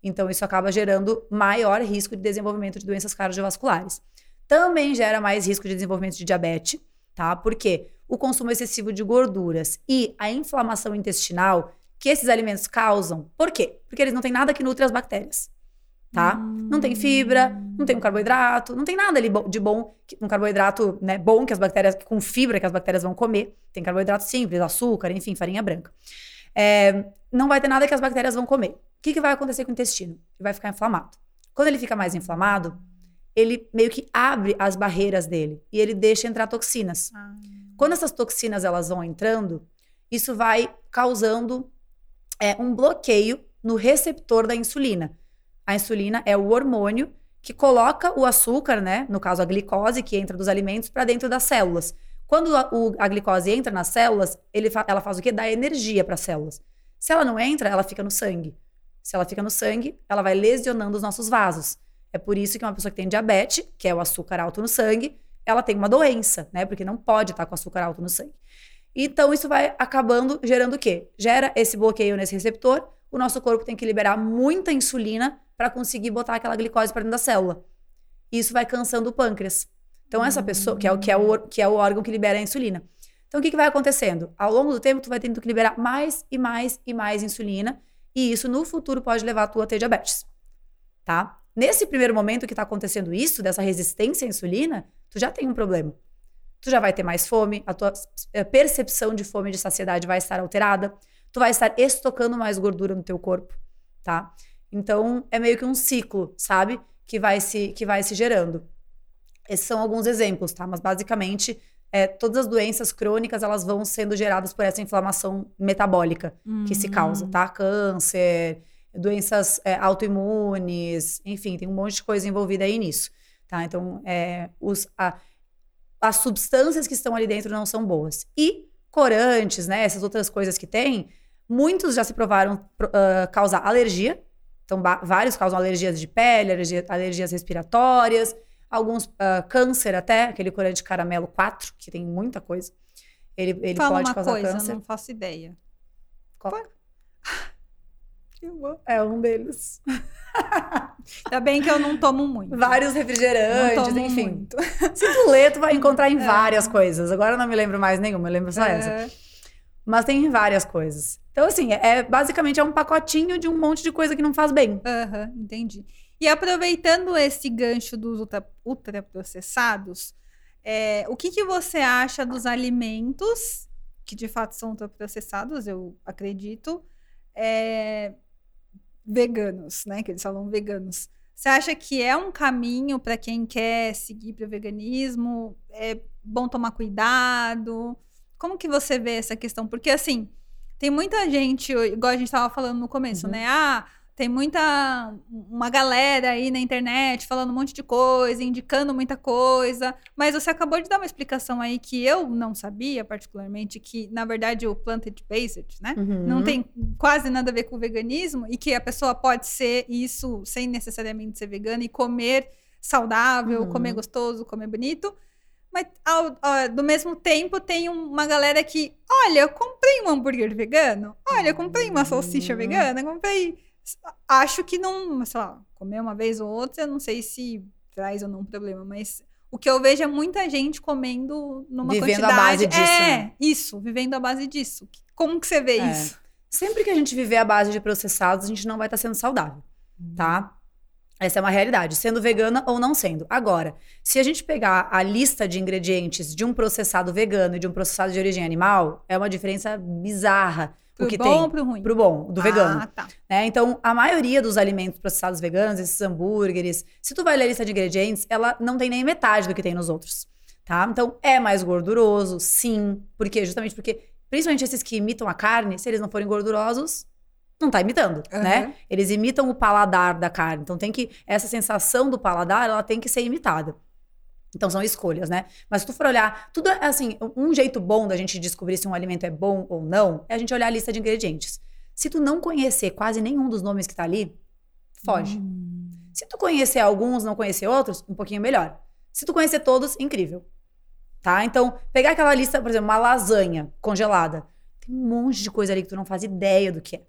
então isso acaba gerando maior risco de desenvolvimento de doenças cardiovasculares. Também gera mais risco de desenvolvimento de diabetes, tá? Porque o consumo excessivo de gorduras e a inflamação intestinal que esses alimentos causam. Por quê? Porque eles não têm nada que nutre as bactérias, tá? Não tem fibra, não tem um carboidrato, não tem nada ali de bom, um carboidrato né, bom que as bactérias, com fibra que as bactérias vão comer. Tem carboidrato simples, açúcar, enfim, farinha branca. É, não vai ter nada que as bactérias vão comer. O que, que vai acontecer com o intestino? Ele vai ficar inflamado. Quando ele fica mais inflamado, ele meio que abre as barreiras dele e ele deixa entrar toxinas. Ah. Quando essas toxinas elas vão entrando, isso vai causando é, um bloqueio no receptor da insulina. A insulina é o hormônio que coloca o açúcar, né, no caso a glicose que entra dos alimentos para dentro das células. Quando a, o- a glicose entra nas células, fa- ela faz o quê? Dá energia para as células. Se ela não entra, ela fica no sangue. Se ela fica no sangue, ela vai lesionando os nossos vasos. É por isso que uma pessoa que tem diabetes, que é o açúcar alto no sangue, ela tem uma doença, né? Porque não pode estar com açúcar alto no sangue. Então, isso vai acabando gerando o quê? Gera esse bloqueio nesse receptor, o nosso corpo tem que liberar muita insulina para conseguir botar aquela glicose para dentro da célula. Isso vai cansando o pâncreas. Então, essa pessoa, que é, o, que, é o, que é o órgão que libera a insulina. Então, o que, que vai acontecendo? Ao longo do tempo, tu vai tendo que liberar mais e mais e mais insulina. E isso, no futuro, pode levar a tu a ter diabetes. Tá? Nesse primeiro momento que está acontecendo isso, dessa resistência à insulina, tu já tem um problema. Tu já vai ter mais fome, a tua eh, percepção de fome e de saciedade vai estar alterada, tu vai estar estocando mais gordura no teu corpo, tá? Então, é meio que um ciclo, sabe? Que vai se, que vai se gerando. Esses são alguns exemplos, tá? Mas basicamente, é, todas as doenças crônicas elas vão sendo geradas por essa inflamação metabólica uhum. que se causa, tá? Câncer, doenças é, autoimunes, enfim, tem um monte de coisa envolvida aí nisso, tá? Então, é, os, a, as substâncias que estão ali dentro não são boas. E corantes, né? Essas outras coisas que tem, muitos já se provaram uh, causar alergia. Então, vários causam alergias de pele, alergia, alergias respiratórias, alguns uh, câncer até, aquele corante caramelo 4, que tem muita coisa. Ele, ele Fala pode uma causar coisa, câncer. não faço ideia. Qual? É um deles. Ainda bem que eu não tomo muito. Vários refrigerantes, enfim. muito. Se tu ler, tu vai encontrar em É. várias coisas. Agora eu não me lembro mais nenhuma, eu lembro só essa. É, Mas tem várias coisas. Então, assim, é basicamente é um pacotinho de um monte de coisa que não faz bem. aham, entendi. E aproveitando esse gancho dos ultra- ultraprocessados, é, o que, que você acha dos alimentos, que de fato são ultraprocessados, eu acredito, é, veganos, né? Que eles falam veganos. Você acha que é um caminho para quem quer seguir para o veganismo? É bom tomar cuidado? Como que você vê essa questão? Porque assim, tem muita gente, igual a gente estava falando no começo, Uhum. né? Ah, tem muita uma galera aí na internet falando um monte de coisa, indicando muita coisa, mas você acabou de dar uma explicação aí que eu não sabia particularmente que na verdade o plant based, né? Não Uhum. tem quase nada a ver com o veganismo e que a pessoa pode ser isso sem necessariamente ser vegana e comer saudável, Uhum. comer gostoso, comer bonito. Mas ao- ao- do mesmo tempo tem um- uma galera que, olha, eu comprei um hambúrguer vegano, olha, eu comprei uma salsicha vegana, comprei. Acho que não, sei lá, comer uma vez ou outra, não sei se traz ou não problema, mas o que eu vejo é muita gente comendo numa Vivendo à quantidade. base disso, É, né? isso, vivendo à base disso. Como que você vê É. isso? Sempre que a gente viver à base de processados, a gente não vai estar sendo saudável, tá? Essa é uma realidade, sendo vegana ou não sendo. Agora, se a gente pegar a lista de ingredientes de um processado vegano e de um processado de origem animal, é uma diferença bizarra Pro o que bom tem ou pro ruim? pro bom, do vegano. Ah, tá. né? Então, a maioria dos alimentos processados veganos, esses hambúrgueres, se tu vai ler a lista de ingredientes, ela não tem nem metade do que tem nos outros, tá? Então, é mais gorduroso, sim, porque justamente porque principalmente esses que imitam a carne, se eles não forem gordurosos, não tá imitando, Aham. né? Eles imitam o paladar da carne. Então, tem que essa sensação do paladar, ela tem que ser imitada. Então são escolhas, né? Mas se tu for olhar, tudo é assim, um jeito bom da gente descobrir se um alimento é bom ou não, é a gente olhar a lista de ingredientes. Se tu não conhecer quase nenhum dos nomes que tá ali, foge. Hum. Se tu conhecer alguns, não conhecer outros, um pouquinho melhor. Se tu conhecer todos, incrível. Tá? Então, pegar aquela lista, por exemplo, uma lasanha congelada. Tem um monte de coisa ali que tu não faz ideia do que é.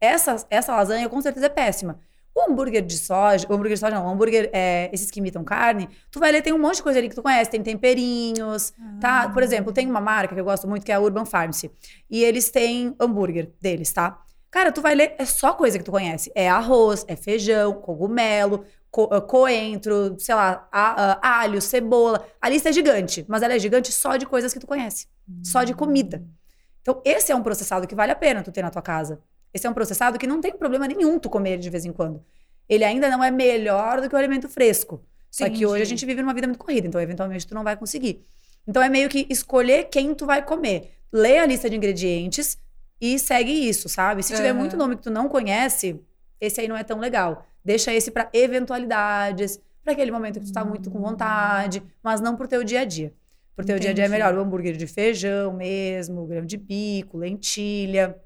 Essa, essa lasanha com certeza é péssima. O hambúrguer de soja, o hambúrguer de soja não, o hambúrguer, é, esses que imitam carne, tu vai ler, tem um monte de coisa ali que tu conhece, tem temperinhos, tá? Por exemplo, tem uma marca que eu gosto muito que é a Urban Pharmacy. E eles têm hambúrguer deles, tá? Cara, tu vai ler, é só coisa que tu conhece. É arroz, é feijão, cogumelo, co- ah, coentro, sei lá, a- ah, alho, cebola. A lista é gigante, mas ela é gigante só de coisas que tu conhece. Só de comida. Então, esse é um processado que vale a pena tu ter na tua casa. Esse é um processado que não tem problema nenhum tu comer ele de vez em quando. Ele ainda não é melhor do que o alimento fresco. Só que Entendi. hoje a gente vive numa vida muito corrida, então eventualmente tu não vai conseguir. Então é meio que escolher quem tu vai comer. Lê a lista de ingredientes e segue isso, sabe? Se tiver Aham. muito nome que tu não conhece, esse aí não é tão legal. Deixa esse pra eventualidades, pra aquele momento que tu tá muito com vontade, mas não pro teu dia a dia. Pro teu dia a dia é Entendi. melhor o hambúrguer de feijão mesmo, grão de bico, lentilha,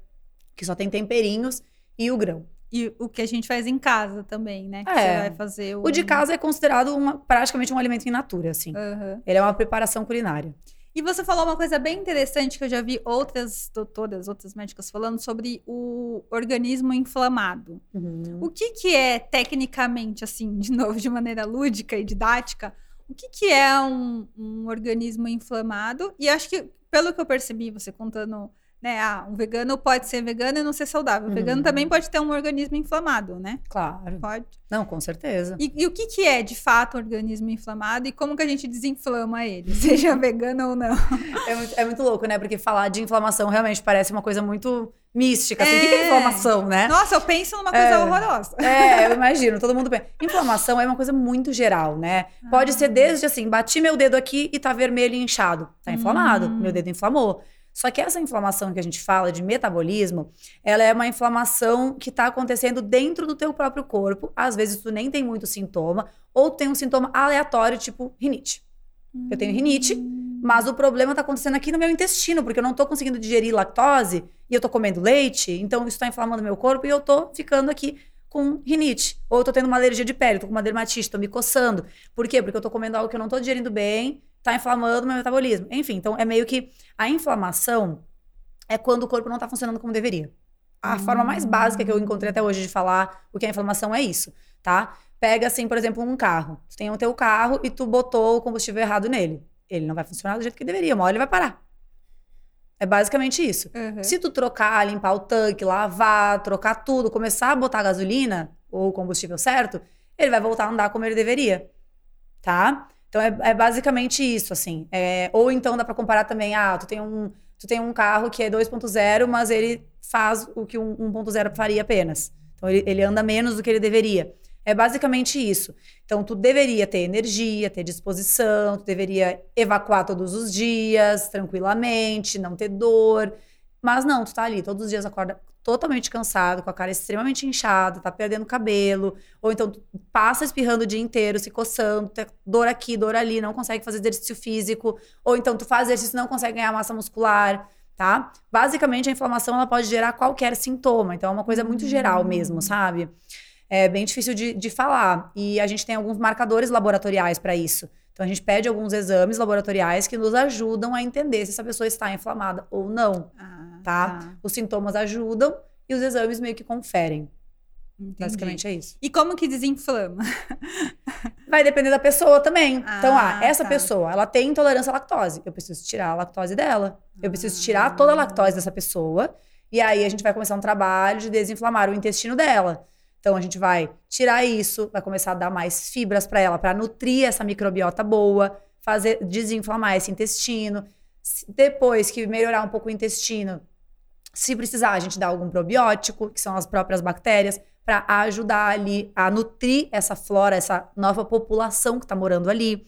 que só tem temperinhos, e o grão. E o que a gente faz em casa também, né? Que É. você vai fazer o... O de casa é considerado uma- praticamente um alimento in natura, assim. Aham. Ele é uma preparação culinária. E você falou uma coisa bem interessante que eu já vi outras doutoras, outras médicas falando sobre o organismo inflamado. Uhum. O que, que é tecnicamente, assim, de novo, de maneira lúdica e didática, o que, que é um, um organismo inflamado? E acho que, pelo que eu percebi, você contando né? Ah, um vegano pode ser vegano e não ser saudável. O Uhum. vegano também pode ter um organismo inflamado, né? Claro. Pode. Não, com certeza. E, e o que, que é, de fato, um organismo inflamado e como que a gente desinflama ele, seja vegano ou não? É muito, é muito louco, né? Porque falar de inflamação realmente parece uma coisa muito mística. Assim, o que que é É. inflamação, né? Nossa, eu penso numa coisa É. horrorosa. É, eu imagino, todo mundo pensa. Inflamação é uma coisa muito geral, né? Pode Ah. ser desde assim, bati meu dedo aqui e tá vermelho e inchado. Tá inflamado, Hum. meu dedo inflamou. Só que essa inflamação que a gente fala de metabolismo, ela é uma inflamação que tá acontecendo dentro do teu próprio corpo. Às vezes tu nem tem muito sintoma, ou tem um sintoma aleatório, tipo rinite. Eu tenho rinite, mas o problema tá acontecendo aqui no meu intestino, porque eu não tô conseguindo digerir lactose e eu tô comendo leite, então isso tá inflamando meu corpo e eu tô ficando aqui com rinite. Ou eu tô tendo uma alergia de pele, tô com uma dermatite, tô me coçando. Por quê? Porque eu tô comendo algo que eu não tô digerindo bem, tá inflamando meu metabolismo. Enfim, então é meio que a inflamação é quando o corpo não tá funcionando como deveria. A forma mais básica que eu encontrei até hoje de falar o que é inflamação é isso, tá? Pega assim, por exemplo, um carro. Tu tem o teu carro e tu botou o combustível errado nele. Ele não vai funcionar do jeito que deveria, uma hora ele vai parar. É basicamente isso. Uhum. Se tu trocar, limpar o tanque, lavar, trocar tudo, começar a botar gasolina ou o combustível certo, ele vai voltar a andar como ele deveria, tá? Então é, é basicamente isso, assim. É, ou então dá pra comparar também, ah, tu tem um, tu tem um carro que é 2.0, mas ele faz o que um 1.0 faria apenas. Então ele, ele anda menos do que ele deveria. É basicamente isso. Então tu deveria ter energia, ter disposição, tu deveria evacuar todos os dias, tranquilamente, não ter dor. Mas não, tu tá ali, todos os dias acorda totalmente cansado, com a cara extremamente inchada, tá perdendo cabelo, ou então passa espirrando o dia inteiro, se coçando, tem dor aqui, dor ali, não consegue fazer exercício físico, ou então tu faz exercício e não consegue ganhar massa muscular, tá? Basicamente a inflamação ela pode gerar qualquer sintoma, então é uma coisa muito geral mesmo, sabe? É bem difícil de, de falar. E a gente tem alguns marcadores laboratoriais para isso. Então a gente pede alguns exames laboratoriais que nos ajudam a entender se essa pessoa está inflamada ou não, Ah, tá? Os sintomas ajudam e os exames meio que conferem. Entendi. Basicamente é isso. E como que desinflama? Vai depender da pessoa também. então, ah, Ah, essa tá. pessoa, ela tem intolerância à lactose. Eu preciso tirar a lactose dela. Eu preciso tirar toda a lactose dessa pessoa. E aí a gente vai começar um trabalho de desinflamar o intestino dela. Então a gente vai tirar isso, vai começar a dar mais fibras para ela, para nutrir essa microbiota boa, fazer desinflamar esse intestino. Depois que melhorar um pouco o intestino, se precisar, a gente dá algum probiótico, que são as próprias bactérias, para ajudar ali a nutrir essa flora, essa nova população que tá morando ali.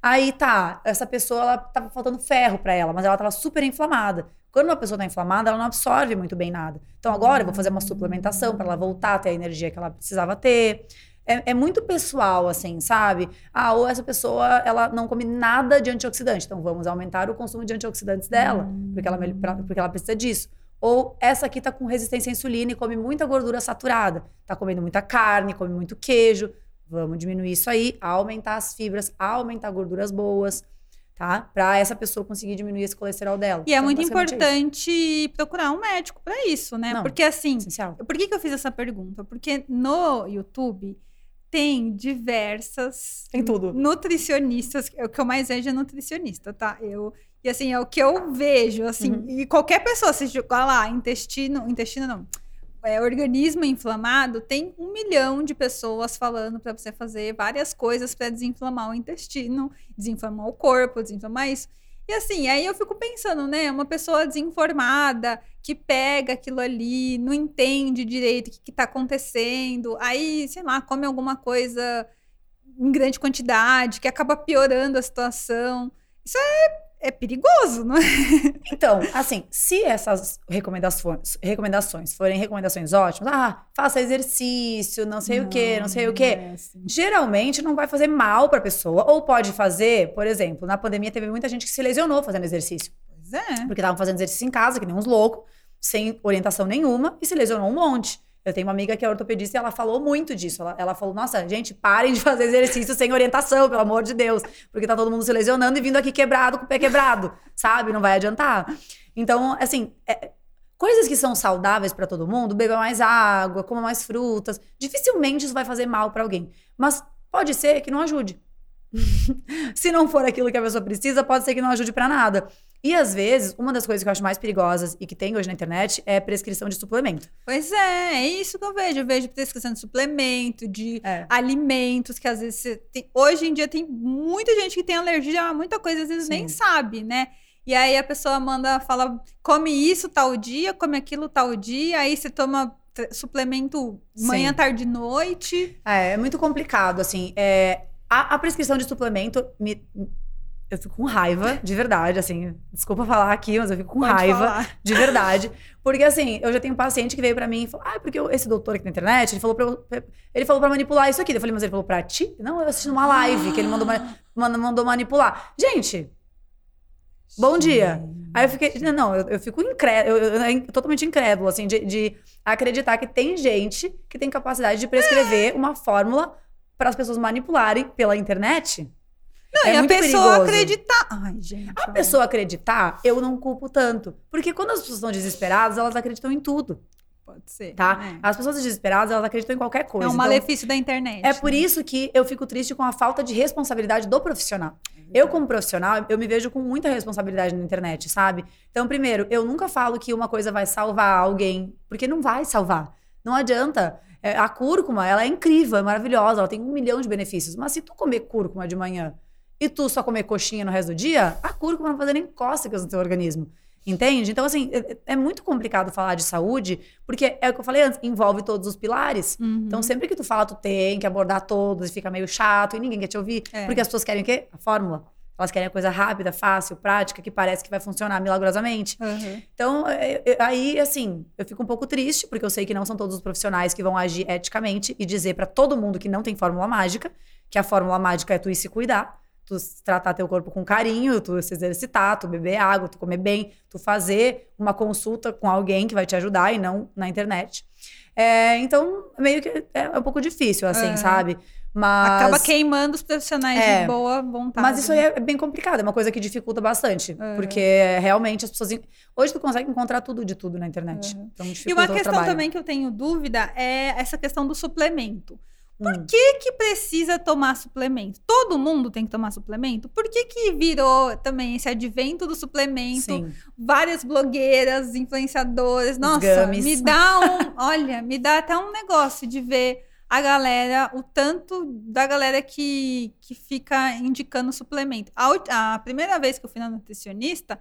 Aí tá, essa pessoa ela tava faltando ferro para ela, mas ela tava super inflamada. Quando uma pessoa tá inflamada, ela não absorve muito bem nada. Então agora eu vou fazer uma suplementação para ela voltar a ter a energia que ela precisava ter. É, é muito pessoal, assim, sabe? Ah, ou essa pessoa, ela não come nada de antioxidante. Então vamos aumentar o consumo de antioxidantes dela, porque, ela, porque ela precisa disso. Ou essa aqui tá com resistência à insulina e come muita gordura saturada. Tá comendo muita carne, come muito queijo. Vamos diminuir isso aí, aumentar as fibras, aumentar gorduras boas, tá? Pra essa pessoa conseguir diminuir esse colesterol dela. E é Então, muito basicamente importante procurar um médico para isso, né? Não. Porque assim. Essencial. por que, que eu fiz essa pergunta? Porque no YouTube tem diversas Tem tudo. nutricionistas, é o que eu mais vejo é nutricionista, tá? Eu e assim, é o que eu vejo, assim, Uhum. e qualquer pessoa, se jogar lá, intestino, intestino não, é, organismo inflamado, tem um milhão de pessoas falando para você fazer várias coisas para desinflamar o intestino, desinflamar o corpo, desinflamar isso. E assim, aí eu fico pensando, né? Uma pessoa desinformada que pega aquilo ali, não entende direito o que, que tá acontecendo, aí, sei lá, come alguma coisa em grande quantidade, que acaba piorando a situação. Isso é, é perigoso, não é? Então, assim, se essas recomendações, recomendações forem recomendações ótimas, ah, faça exercício, não sei o quê, não sei o quê. é assim. Geralmente não vai fazer mal pra pessoa, ou pode fazer, por exemplo, na pandemia teve muita gente que se lesionou fazendo exercício, Pois é. porque estavam fazendo exercício em casa, que nem uns loucos, sem orientação nenhuma, e se lesionou um monte. Eu tenho uma amiga que é ortopedista e ela falou muito disso. Ela, ela falou: nossa, gente, parem de fazer exercício sem orientação, pelo amor de Deus. Porque tá todo mundo se lesionando e vindo aqui quebrado com o pé quebrado, sabe? Não vai adiantar. Então, assim, é, coisas que são saudáveis para todo mundo, beba mais água, coma mais frutas. Dificilmente isso vai fazer mal para alguém. Mas pode ser que não ajude. Se não for aquilo que a pessoa precisa, pode ser que não ajude para nada. E às vezes, uma das coisas que eu acho mais perigosas e que tem hoje na internet é prescrição de suplemento. Pois é, é isso que eu vejo. Eu vejo prescrição de suplemento, de É. alimentos, que às vezes você tem- hoje em dia tem muita gente que tem alergia a muita coisa, às vezes nem Sim. sabe, né? E aí a pessoa manda, fala, come isso tal dia, come aquilo tal dia, aí você toma suplemento manhã, Sim. tarde e noite. É, é muito complicado, assim. É, a, a prescrição de suplemento me. Eu fico com raiva, de verdade, assim. Desculpa falar aqui, mas eu fico com Pode raiva, falar. de verdade. Porque, assim, eu já tenho um paciente que veio pra mim e falou: Ah, porque eu- esse doutor aqui na internet, ele falou pra, eu- ele falou pra manipular isso aqui. Eu falei, mas ele falou pra ti? Não, eu assisti numa live que ele mandou, mandou manipular. Gente, bom dia. Aí eu fiquei, não, eu, eu fico incrédulo, eu, eu- totalmente incrédulo, assim, de, de acreditar que tem gente que tem capacidade de prescrever uma fórmula para as pessoas manipularem pela internet. Não, É e a pessoa perigoso. acreditar. Ai, gente. A olha. pessoa acreditar, eu não culpo tanto. Porque quando as pessoas estão desesperadas, elas acreditam em tudo, Pode ser. tá? É. As pessoas desesperadas, elas acreditam em qualquer coisa. É um Então, malefício da internet. é por né? isso que eu fico triste com a falta de responsabilidade do profissional. Eu, como profissional, eu me vejo com muita responsabilidade na internet, sabe? Então, primeiro, eu nunca falo que uma coisa vai salvar alguém, porque não vai salvar. Não adianta. É, a cúrcuma, ela é incrível, é maravilhosa, ela tem um milhão de benefícios. Mas se tu comer cúrcuma de manhã e tu só comer coxinha no resto do dia, a cúrcuma não vai fazer nem cócegas no teu organismo. Entende? Então, assim, é, é muito complicado falar de saúde, porque é o que eu falei antes, envolve todos os pilares. Uhum. Então, sempre que tu fala, tu tem que abordar todos e fica meio chato e ninguém quer te ouvir. É. Porque as pessoas querem o quê? A fórmula. Elas querem a coisa rápida, fácil, prática, que parece que vai funcionar milagrosamente. Uhum. Então, é, é, aí, assim, eu fico um pouco triste, porque eu sei que não são todos os profissionais que vão agir eticamente e dizer pra todo mundo que não tem fórmula mágica, que a fórmula mágica é tu ir se cuidar, tu tratar teu corpo com carinho, tu se exercitar, tu beber água, tu comer bem, tu fazer uma consulta com alguém que vai te ajudar e não na internet. É, então, meio que é, é um pouco difícil, assim, É. sabe? Mas. Acaba queimando os profissionais É. de boa vontade. Mas isso aí né? é bem complicado, é uma coisa que dificulta bastante. É. Porque realmente as pessoas. Hoje tu consegue encontrar tudo de tudo na internet. Uhum. Então E uma questão também que eu tenho dúvida é essa questão do suplemento. Por Hum. que que precisa tomar suplemento? Todo mundo tem que tomar suplemento? Por que que virou também esse advento do suplemento? Sim. Várias blogueiras, influenciadoras. Nossa, me dá um... olha, me dá até um negócio de ver a galera, o tanto da galera que, que fica indicando suplemento. A, a primeira vez que eu fui na nutricionista,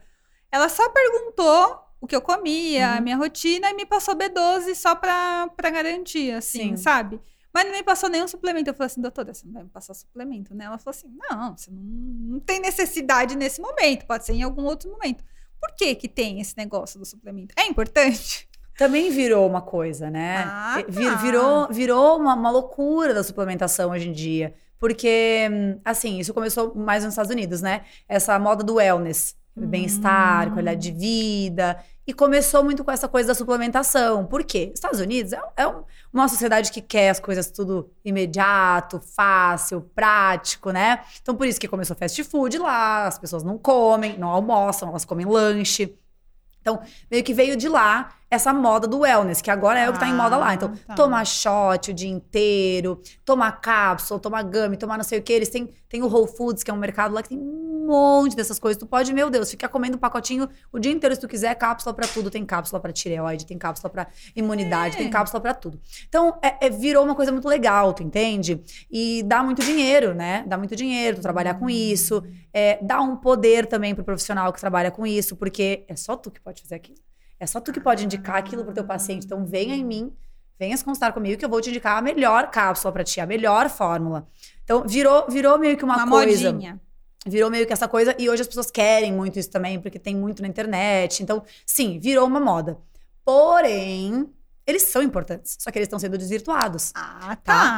ela só perguntou o que eu comia, a Uhum. minha rotina, e me passou B12 só pra, pra garantir, assim, Sim. sabe? Mas não me passou nenhum suplemento. Eu falei assim, doutora, você não vai me passar suplemento, né? Ela falou assim, não, você não, não tem necessidade nesse momento, pode ser em algum outro momento. Por que que tem esse negócio do suplemento? É importante? Também virou uma coisa, né? Ah, Vi- tá. Virou, virou uma, uma loucura da suplementação hoje em dia. Porque, hum, assim, isso começou mais nos Estados Unidos, né? Essa moda do wellness. Bem-estar, Hum. qualidade de vida. E começou muito com essa coisa da suplementação. Por quê? Estados Unidos é, é um- uma sociedade que quer as coisas tudo imediato, fácil, prático, né? Então, por isso que começou fast food lá, as pessoas não comem, não almoçam, elas comem lanche. Então, meio que veio de lá essa moda do wellness, que agora é o que tá em moda lá. Então, Ah, tá. tomar shot o dia inteiro, tomar cápsula, tomar gummy, tomar não sei o que. Eles têm, tem o Whole Foods, que é um mercado lá que tem um monte dessas coisas. Tu pode, meu Deus, ficar comendo pacotinho o dia inteiro se tu quiser. Cápsula pra tudo. Tem cápsula pra tireoide, tem cápsula pra imunidade, É. tem cápsula pra tudo. Então, é- é- virou uma coisa muito legal, tu entende? E dá muito dinheiro, né? Dá muito dinheiro tu trabalhar com isso. É, dá um poder também pro profissional que trabalha com isso, porque é só tu que pode fazer aquilo. É só tu que pode indicar aquilo pro teu paciente. Então, venha em mim, venha se consultar comigo que eu vou te indicar a melhor cápsula pra ti, a melhor fórmula. Então, virou, virou meio que uma, Uma coisa. modinha. Virou meio que essa coisa, e hoje as pessoas querem muito isso também, porque tem muito na internet. Então, sim, virou uma moda. Porém, eles são importantes, só que eles estão sendo desvirtuados. Ah, Tá?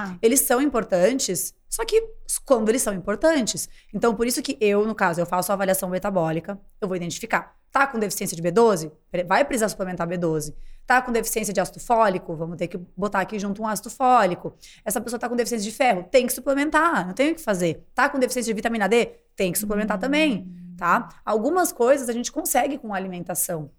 tá. Eles são importantes, só que quando eles são importantes. Então, por isso que eu, no caso, eu faço a avaliação metabólica, eu vou identificar Tá com deficiência de B12? Vai precisar suplementar B12. Tá com deficiência de ácido fólico? Vamos ter que botar aqui junto um ácido fólico. Essa pessoa tá com deficiência de ferro? Tem que suplementar, não tem o que fazer. Tá com deficiência de vitamina D? Tem que suplementar também, tá? Algumas coisas a gente consegue com a alimentação.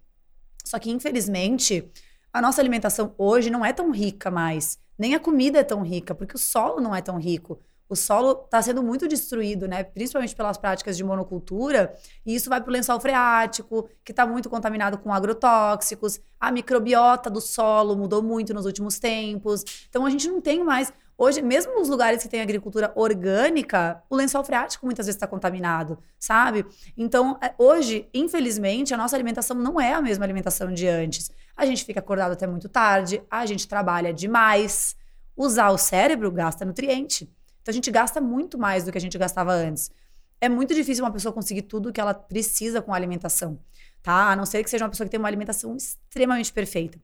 Só que, infelizmente, a nossa alimentação hoje não é tão rica mais. Nem a comida é tão rica, porque o solo não é tão rico o solo está sendo muito destruído, né? Principalmente pelas práticas de monocultura, e isso vai para o lençol freático, que está muito contaminado com agrotóxicos. A microbiota do solo mudou muito nos últimos tempos. Então a gente não tem mais. Hoje, mesmo nos lugares que tem agricultura orgânica, o lençol freático muitas vezes está contaminado, sabe? Então, é, hoje, infelizmente, a nossa alimentação não é a mesma alimentação de antes. A gente fica acordado até muito tarde, a gente trabalha demais. Usar o cérebro gasta nutriente. Então a gente gasta muito mais do que a gente gastava antes. É muito difícil uma pessoa conseguir tudo que ela precisa com a alimentação, tá? A não ser que seja uma pessoa que tem uma alimentação extremamente perfeita.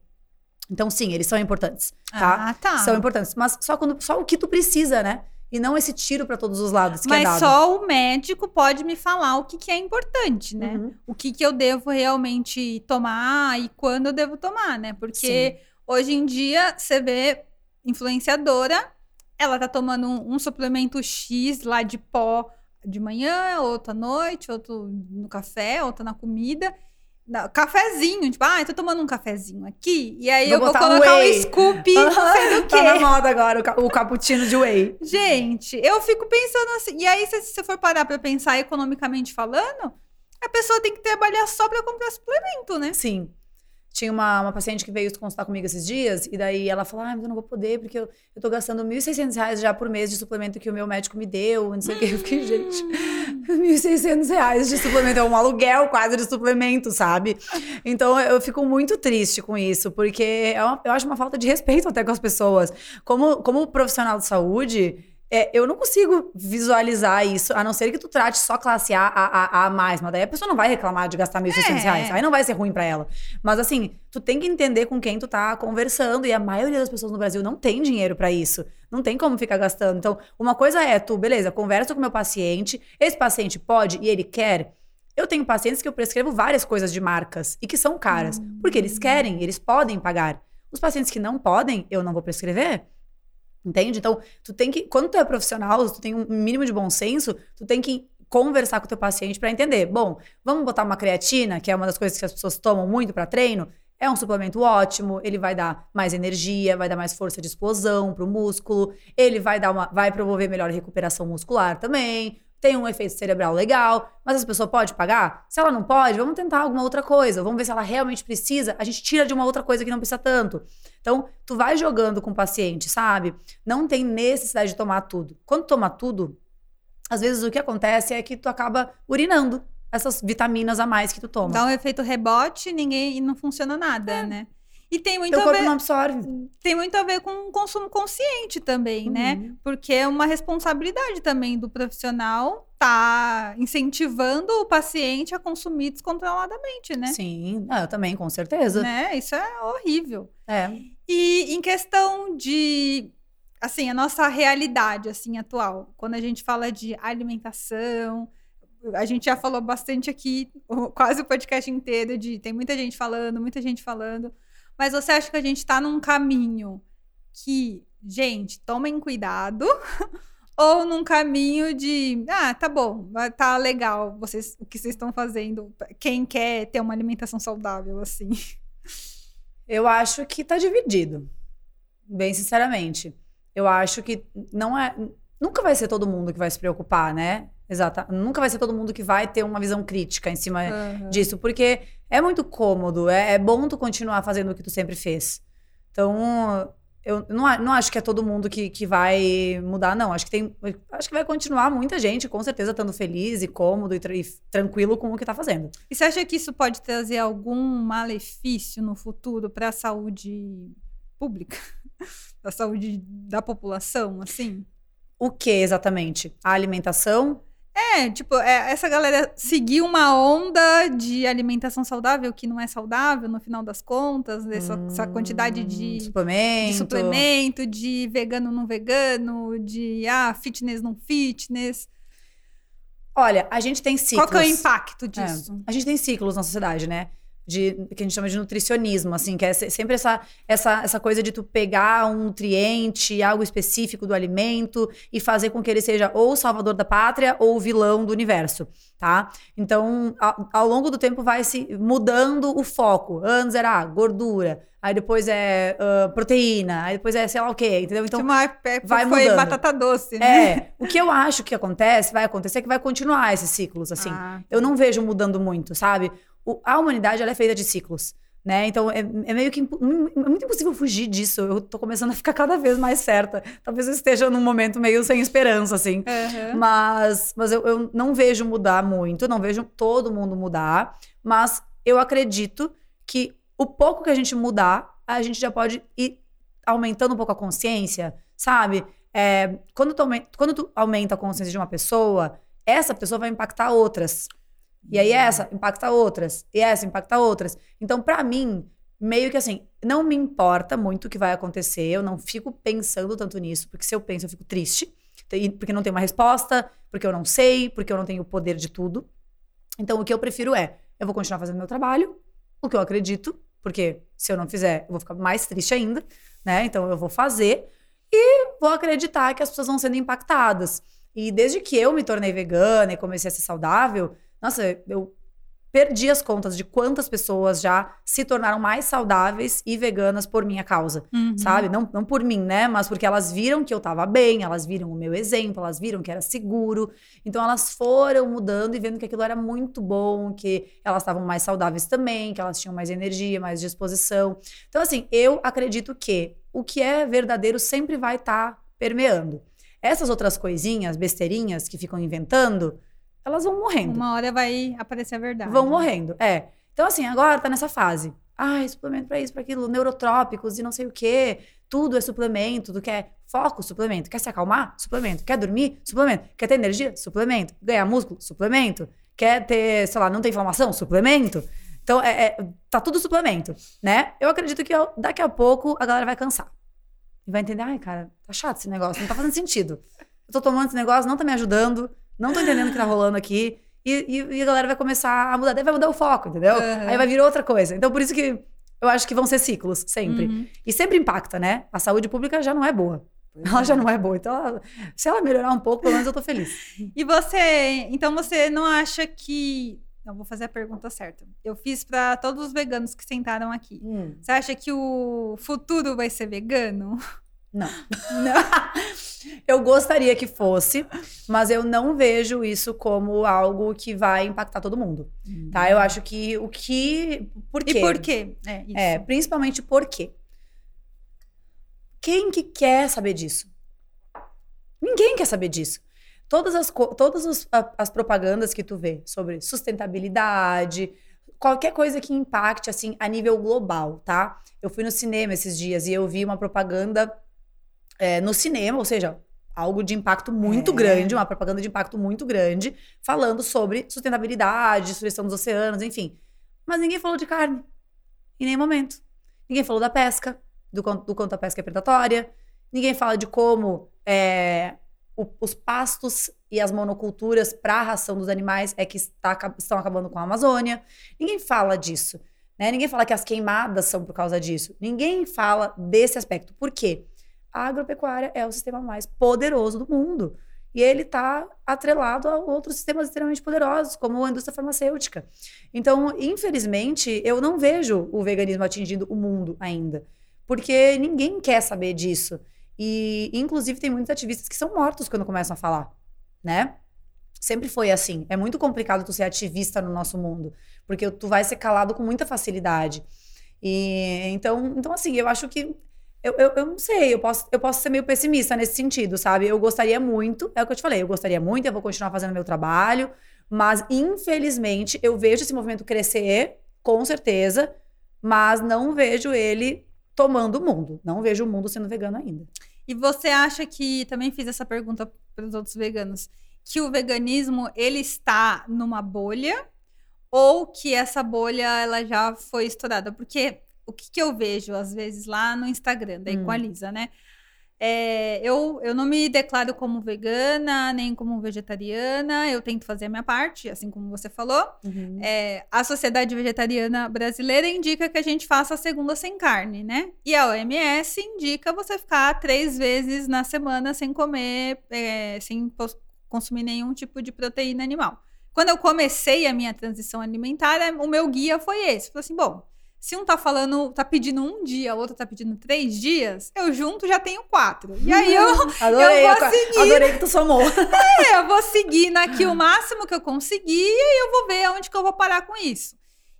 Então, sim, eles são importantes, tá? Ah, tá. São importantes, mas só quando só o que tu precisa, né? E não esse tiro para todos os lados que Mas é dado. só o médico pode me falar o que, que é importante, né? Uhum. O que, que eu devo realmente tomar e quando eu devo tomar, né? Porque hoje em dia você vê influenciadora ela tá tomando um, um, suplemento X lá de pó de manhã, outro à noite, outro no café, outro na comida. Não, cafezinho, tipo, ah, eu tô tomando um cafezinho aqui, e aí vou eu vou colocar um scoop, não sei do quê. Tá na moda agora, o, o cappuccino de whey. Gente, eu fico pensando assim, e aí se você for parar pra pensar economicamente falando, a pessoa tem que trabalhar só pra comprar suplemento, né? Sim. Tinha uma, uma paciente que veio consultar comigo esses dias, e daí ela falou: Ah, mas eu não vou poder, porque eu, eu tô gastando R$ 1.600 já por mês de suplemento que o meu médico me deu, não sei o que. Eu fiquei, gente, R$ 1.600 de suplemento, é um aluguel quase de suplemento, sabe? Então eu fico muito triste com isso, porque é uma, eu acho uma falta de respeito até com as pessoas. Como, como profissional de saúde, é, eu não consigo visualizar isso, a não ser que tu trate só classe A, A, A, a mais. Mas daí a pessoa não vai reclamar de gastar 1.600 é. reais. Aí não vai ser ruim para ela. Mas assim, tu tem que entender com quem tu tá conversando. E a maioria das pessoas no Brasil não tem dinheiro para isso. Não tem como ficar gastando. Então, uma coisa é tu, beleza, conversa com o meu paciente. Esse paciente pode e ele quer. Eu tenho pacientes que eu prescrevo várias coisas de marcas e que são caras. Hum. Porque eles querem, eles podem pagar. Os pacientes que não podem, eu não vou prescrever. Entende? Então, tu tem que, quando tu é profissional, tu tem um mínimo de bom senso, tu tem que conversar com o teu paciente para entender. Bom, vamos botar uma creatina, que é uma das coisas que as pessoas tomam muito para treino. É um suplemento ótimo, ele vai dar mais energia, vai dar mais força de explosão para o músculo, ele vai dar uma, vai promover melhor recuperação muscular também, tem um efeito cerebral legal, mas essa pessoa pode pagar? Se ela não pode, vamos tentar alguma outra coisa, vamos ver se ela realmente precisa, a gente tira de uma outra coisa que não precisa tanto. Então, tu vai jogando com o paciente, sabe? Não tem necessidade de tomar tudo. Quando toma tudo, às vezes o que acontece é que tu acaba urinando essas vitaminas a mais que tu toma. Dá um efeito rebote ninguém, e não funciona nada, é. né? E tem muito Teu a ver. não absorve. Tem muito a ver com o consumo consciente também, né? uhum. né? Porque é uma responsabilidade também do profissional tá incentivando o paciente a consumir descontroladamente, né? Sim, ah, eu também, com certeza. Né? Isso é horrível. É. E em questão de assim, a nossa realidade assim atual, quando a gente fala de alimentação, a gente já falou bastante aqui, quase o podcast inteiro de tem muita gente falando, muita gente falando. Mas você acha que a gente está num caminho que, gente, tomem cuidado? ou num caminho de, ah, tá bom, tá legal vocês, o que vocês estão fazendo, quem quer ter uma alimentação saudável, assim? Eu acho que tá dividido, bem sinceramente. Eu acho que não é, nunca vai ser todo mundo que vai se preocupar, né? Exato. Nunca vai ser todo mundo que vai ter uma visão crítica em cima uhum. disso, porque é muito cômodo, é, é, bom tu continuar fazendo o que tu sempre fez. Então, eu não, não acho que é todo mundo que, que vai mudar, não. Acho que tem. Acho que vai continuar muita gente, com certeza, estando feliz e cômodo e, tra e tranquilo com o que tá fazendo. E você acha que isso pode trazer algum malefício no futuro para a saúde pública? da saúde da população, assim? O que exatamente? A alimentação? É, tipo, é, essa galera seguir uma onda de alimentação saudável que não é saudável no final das contas, dessa hum, essa quantidade de suplemento. de suplemento, de vegano não vegano, de ah, fitness não fitness. Olha, a gente tem ciclos. Qual que é o impacto disso? É, a gente tem ciclos na sociedade, né? De, que a gente chama de nutricionismo, assim, que é sempre essa, essa, essa coisa de tu pegar um nutriente, algo específico do alimento e fazer com que ele seja ou o salvador da pátria ou o vilão do universo, tá? Então, ao, ao longo do tempo vai se mudando o foco. Antes era ah, gordura, aí depois é uh, proteína, aí depois é sei lá o quê, entendeu? Então, uma vai foi mudando. batata doce, né? É, o que eu acho que acontece, vai acontecer, é que vai continuar esses ciclos, assim. Ah. Eu não vejo mudando muito, sabe? O, a humanidade, ela é feita de ciclos. Né? Então é, é meio que é muito impossível fugir disso. Eu tô começando a ficar cada vez mais certa. Talvez eu esteja num momento meio sem esperança, assim. Uhum. Mas, mas eu, eu não vejo mudar muito, não vejo todo mundo mudar. Mas eu acredito que o pouco que a gente mudar, a gente já pode ir aumentando um pouco a consciência, sabe? É, quando, tu aumenta, quando tu aumenta a consciência de uma pessoa, essa pessoa vai impactar outras. E aí essa impacta outras. E essa impacta outras. Então, para mim, meio que assim, não me importa muito o que vai acontecer. Eu não fico pensando tanto nisso, porque se eu penso, eu fico triste. Porque não tem uma resposta, porque eu não sei, porque eu não tenho o poder de tudo. Então, o que eu prefiro é, eu vou continuar fazendo meu trabalho, o que eu acredito, porque se eu não fizer, eu vou ficar mais triste ainda, né? Então eu vou fazer e vou acreditar que as pessoas vão sendo impactadas. E desde que eu me tornei vegana e comecei a ser saudável, nossa, eu perdi as contas de quantas pessoas já se tornaram mais saudáveis e veganas por minha causa, uhum. sabe? Não, não por mim, né? Mas porque elas viram que eu tava bem, elas viram o meu exemplo, elas viram que era seguro. Então elas foram mudando e vendo que aquilo era muito bom, que elas estavam mais saudáveis também, que elas tinham mais energia, mais disposição. Então, assim, eu acredito que o que é verdadeiro sempre vai estar tá permeando. Essas outras coisinhas, besteirinhas que ficam inventando, elas vão morrendo. Uma hora vai aparecer a verdade. Vão morrendo, é. Então, assim, agora tá nessa fase. Ai, suplemento pra isso, pra aquilo, neurotrópicos e não sei o quê. Tudo é suplemento. Tu quer foco? Suplemento. Quer se acalmar? Suplemento. Quer dormir? Suplemento. Quer ter energia? Suplemento. Ganhar músculo? Suplemento. Quer ter, sei lá, não ter inflamação? Suplemento. Então, é, é, tá tudo suplemento, né? Eu acredito que eu, daqui a pouco a galera vai cansar. E vai entender, ai, cara, tá chato esse negócio, não tá fazendo sentido. Eu tô tomando esse negócio, não tá me ajudando não tô entendendo o que tá rolando aqui. E, e, e, a galera vai começar a mudar, daí vai mudar o foco, entendeu? Uhum. Aí vai vir outra coisa. Então, por isso que eu acho que vão ser ciclos, sempre. Uhum. E sempre impacta, né? A saúde pública já não é boa. Ela já é. não é boa. Então, ela, se ela melhorar um pouco, pelo menos eu tô feliz. E você, então você não acha que. Não, vou fazer a pergunta certa. Eu fiz para todos os veganos que sentaram aqui. Hum. Você acha que o futuro vai ser vegano? Não. não. eu gostaria que fosse, mas eu não vejo isso como algo que vai impactar todo mundo. Hum. Tá? Eu acho que o que. Por quê? E por quê? É, isso. é principalmente por quê? Quem que quer saber disso? Ninguém quer saber disso. Todas as, todas as, as propagandas que tu vê sobre sustentabilidade, qualquer coisa que impacte assim a nível global, tá? Eu fui no cinema esses dias e eu vi uma propaganda é, no cinema, ou seja, algo de impacto muito é. grande, uma propaganda de impacto muito grande, falando sobre sustentabilidade, destruição dos oceanos, enfim. Mas ninguém falou de carne. Em nenhum momento. Ninguém falou da pesca, do, do quanto a pesca é predatória. Ninguém fala de como é, o, os pastos e as monoculturas para a ração dos animais é que está, estão acabando com a Amazônia. Ninguém fala disso. Né? Ninguém fala que as queimadas são por causa disso. Ninguém fala desse aspecto. Por quê? A agropecuária é o sistema mais poderoso do mundo. E ele está atrelado a outros sistemas extremamente poderosos, como a indústria farmacêutica. Então, infelizmente, eu não vejo o veganismo atingindo o mundo ainda. Porque ninguém quer saber disso. E, inclusive, tem muitos ativistas que são mortos quando começam a falar, né? Sempre foi assim. É muito complicado tu ser ativista no nosso mundo, porque tu vai ser calado com muita facilidade. E então, então assim, eu acho que eu, eu, eu, não sei, eu posso, eu posso ser meio pessimista nesse sentido, sabe? Eu gostaria muito, é o que eu te falei, eu gostaria muito, eu vou continuar fazendo meu trabalho, mas infelizmente eu vejo esse movimento crescer, com certeza, mas não vejo ele tomando o mundo. Não vejo o mundo sendo vegano ainda. E você acha que, também fiz essa pergunta para os outros veganos, que o veganismo ele está numa bolha ou que essa bolha ela já foi estourada? Porque o que, que eu vejo, às vezes, lá no Instagram da hum. Equaliza, né? É, eu, eu não me declaro como vegana, nem como vegetariana, eu tento fazer a minha parte, assim como você falou. Uhum. É, a Sociedade Vegetariana Brasileira indica que a gente faça a segunda sem carne, né? E a OMS indica você ficar três vezes na semana sem comer, é, sem consumir nenhum tipo de proteína animal. Quando eu comecei a minha transição alimentar, o meu guia foi esse. Falei assim, bom, se um tá falando, tá pedindo um dia, o outro tá pedindo três dias, eu junto já tenho quatro. E aí eu, Adorei, eu vou seguir. adorei que tu somou. é, eu vou seguir aqui o máximo que eu conseguir e aí eu vou ver aonde que eu vou parar com isso.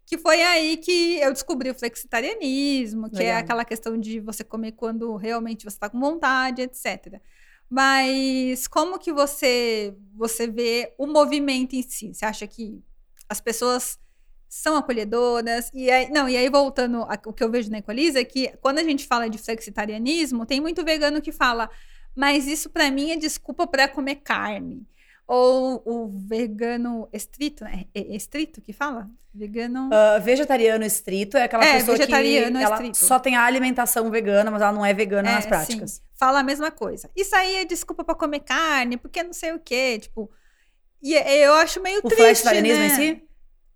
Que foi aí que eu descobri o flexitarianismo, que é Legal. aquela questão de você comer quando realmente você está com vontade, etc. Mas como que você você vê o movimento em si? Você acha que as pessoas são acolhedoras? E aí, não, e aí voltando o que eu vejo na Equaliza é que quando a gente fala de flexitarianismo, tem muito vegano que fala, mas isso pra mim é desculpa pra comer carne. Ou o vegano estrito, né? É estrito que fala? Vegano. Ah, vegetariano estrito é aquela É, pessoa vegetariano que ela só tem a alimentação vegana, mas ela não é vegana É, nas práticas. sim, fala a mesma coisa. Isso aí é desculpa pra comer carne, porque não sei o quê, tipo. E eu acho meio O triste, flexitarianismo né? em si?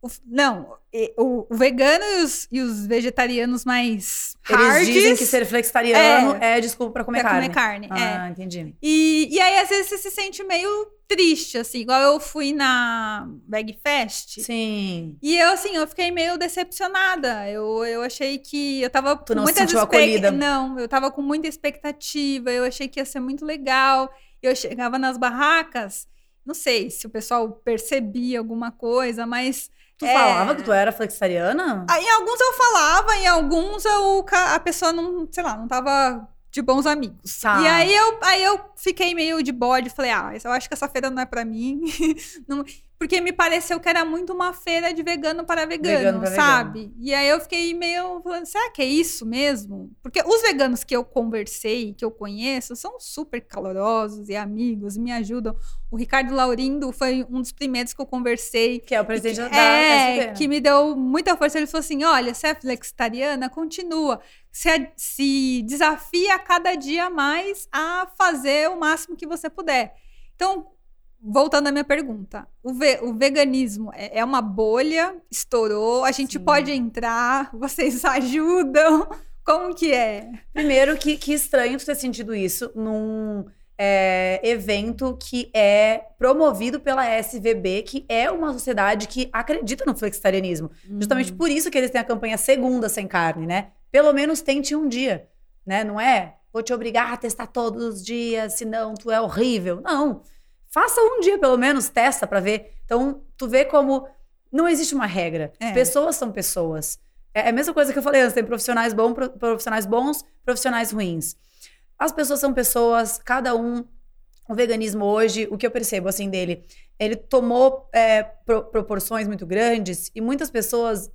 O não, o, o vegano e os, e os vegetarianos mais Eles hards dizem que ser flexitariano é, desculpa pra comer pra carne. comer carne. é. Ah, entendi. E, e aí, às vezes, você se sente meio triste, assim. Igual eu fui na Bag Fest. Sim. E eu, assim, eu fiquei meio decepcionada. Eu, eu achei que eu tava Tu com não se muitas sentiu expec- acolhida? Não, eu tava com muita expectativa. Eu achei que ia ser muito legal. Eu chegava nas barracas, não sei se o pessoal percebia alguma coisa, mas Tu É. falava que tu era flexitariana? ah, em alguns eu falava, em alguns eu, a pessoa não, sei lá, não tava de bons amigos. Tá. E aí eu, aí eu fiquei meio de bode, falei, ah, eu acho que essa feira não é pra mim. Não- porque me pareceu que era muito uma feira de vegano para vegano, Vegano para sabe? E aí eu fiquei meio falando, será que é isso mesmo? Porque os veganos que eu conversei, que eu conheço, são super calorosos e amigos, me ajudam. O Ricardo Laurindo foi um dos primeiros que eu conversei. Que é o presidente da É, SB. que me deu muita força. Ele falou assim: olha, se é flexitariana, continua. Se, se desafia cada dia mais a fazer o máximo que você puder. Então, voltando à minha pergunta: o, ve- o veganismo é, é uma bolha, estourou, a gente Sim. pode entrar, vocês ajudam. Como que é? Primeiro, que, que estranho tu ter sentido isso num é, evento que é promovido pela SVB, que é uma sociedade que acredita no flexitarianismo. Justamente Uhum. por isso que eles têm a campanha Segunda Sem Carne, né? Pelo menos tente um dia, né? Não é? Vou te obrigar a testar todos os dias, senão tu é horrível. Não. Faça um dia, pelo menos, testa pra ver. Então, tu vê como não existe uma regra. É. Pessoas são pessoas. É a mesma coisa que eu falei antes, tem profissionais bons, pro- profissionais bons, profissionais ruins. As pessoas são pessoas, cada um. O veganismo hoje, o que eu percebo assim dele, ele tomou é, pro- proporções muito grandes e muitas pessoas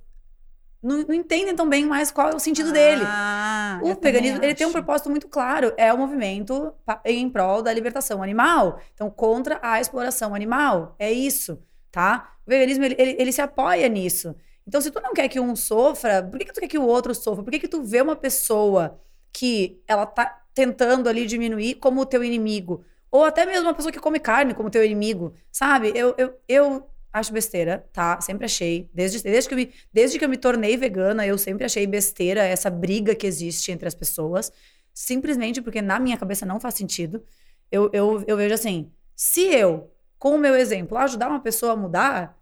não, não entendem tão bem mais qual é o sentido dele. Ah, O eu também veganismo ele tem um propósito muito claro, é o movimento pa- em prol da libertação animal, então contra a exploração animal, é isso, tá? O veganismo ele, ele, ele se apoia nisso. Então se tu não quer que um sofra, por que, que tu quer que o outro sofra? Por que, que tu vê uma pessoa que ela tá tentando ali diminuir como o teu inimigo? Ou até mesmo uma pessoa que come carne como teu inimigo, sabe? Eu, eu, eu acho besteira, tá? Sempre achei. Desde, desde, que eu me, desde que eu me tornei vegana, eu sempre achei besteira essa briga que existe entre as pessoas. Simplesmente porque na minha cabeça não faz sentido. Eu, eu, eu vejo assim: se eu, com o meu exemplo, ajudar uma pessoa a mudar,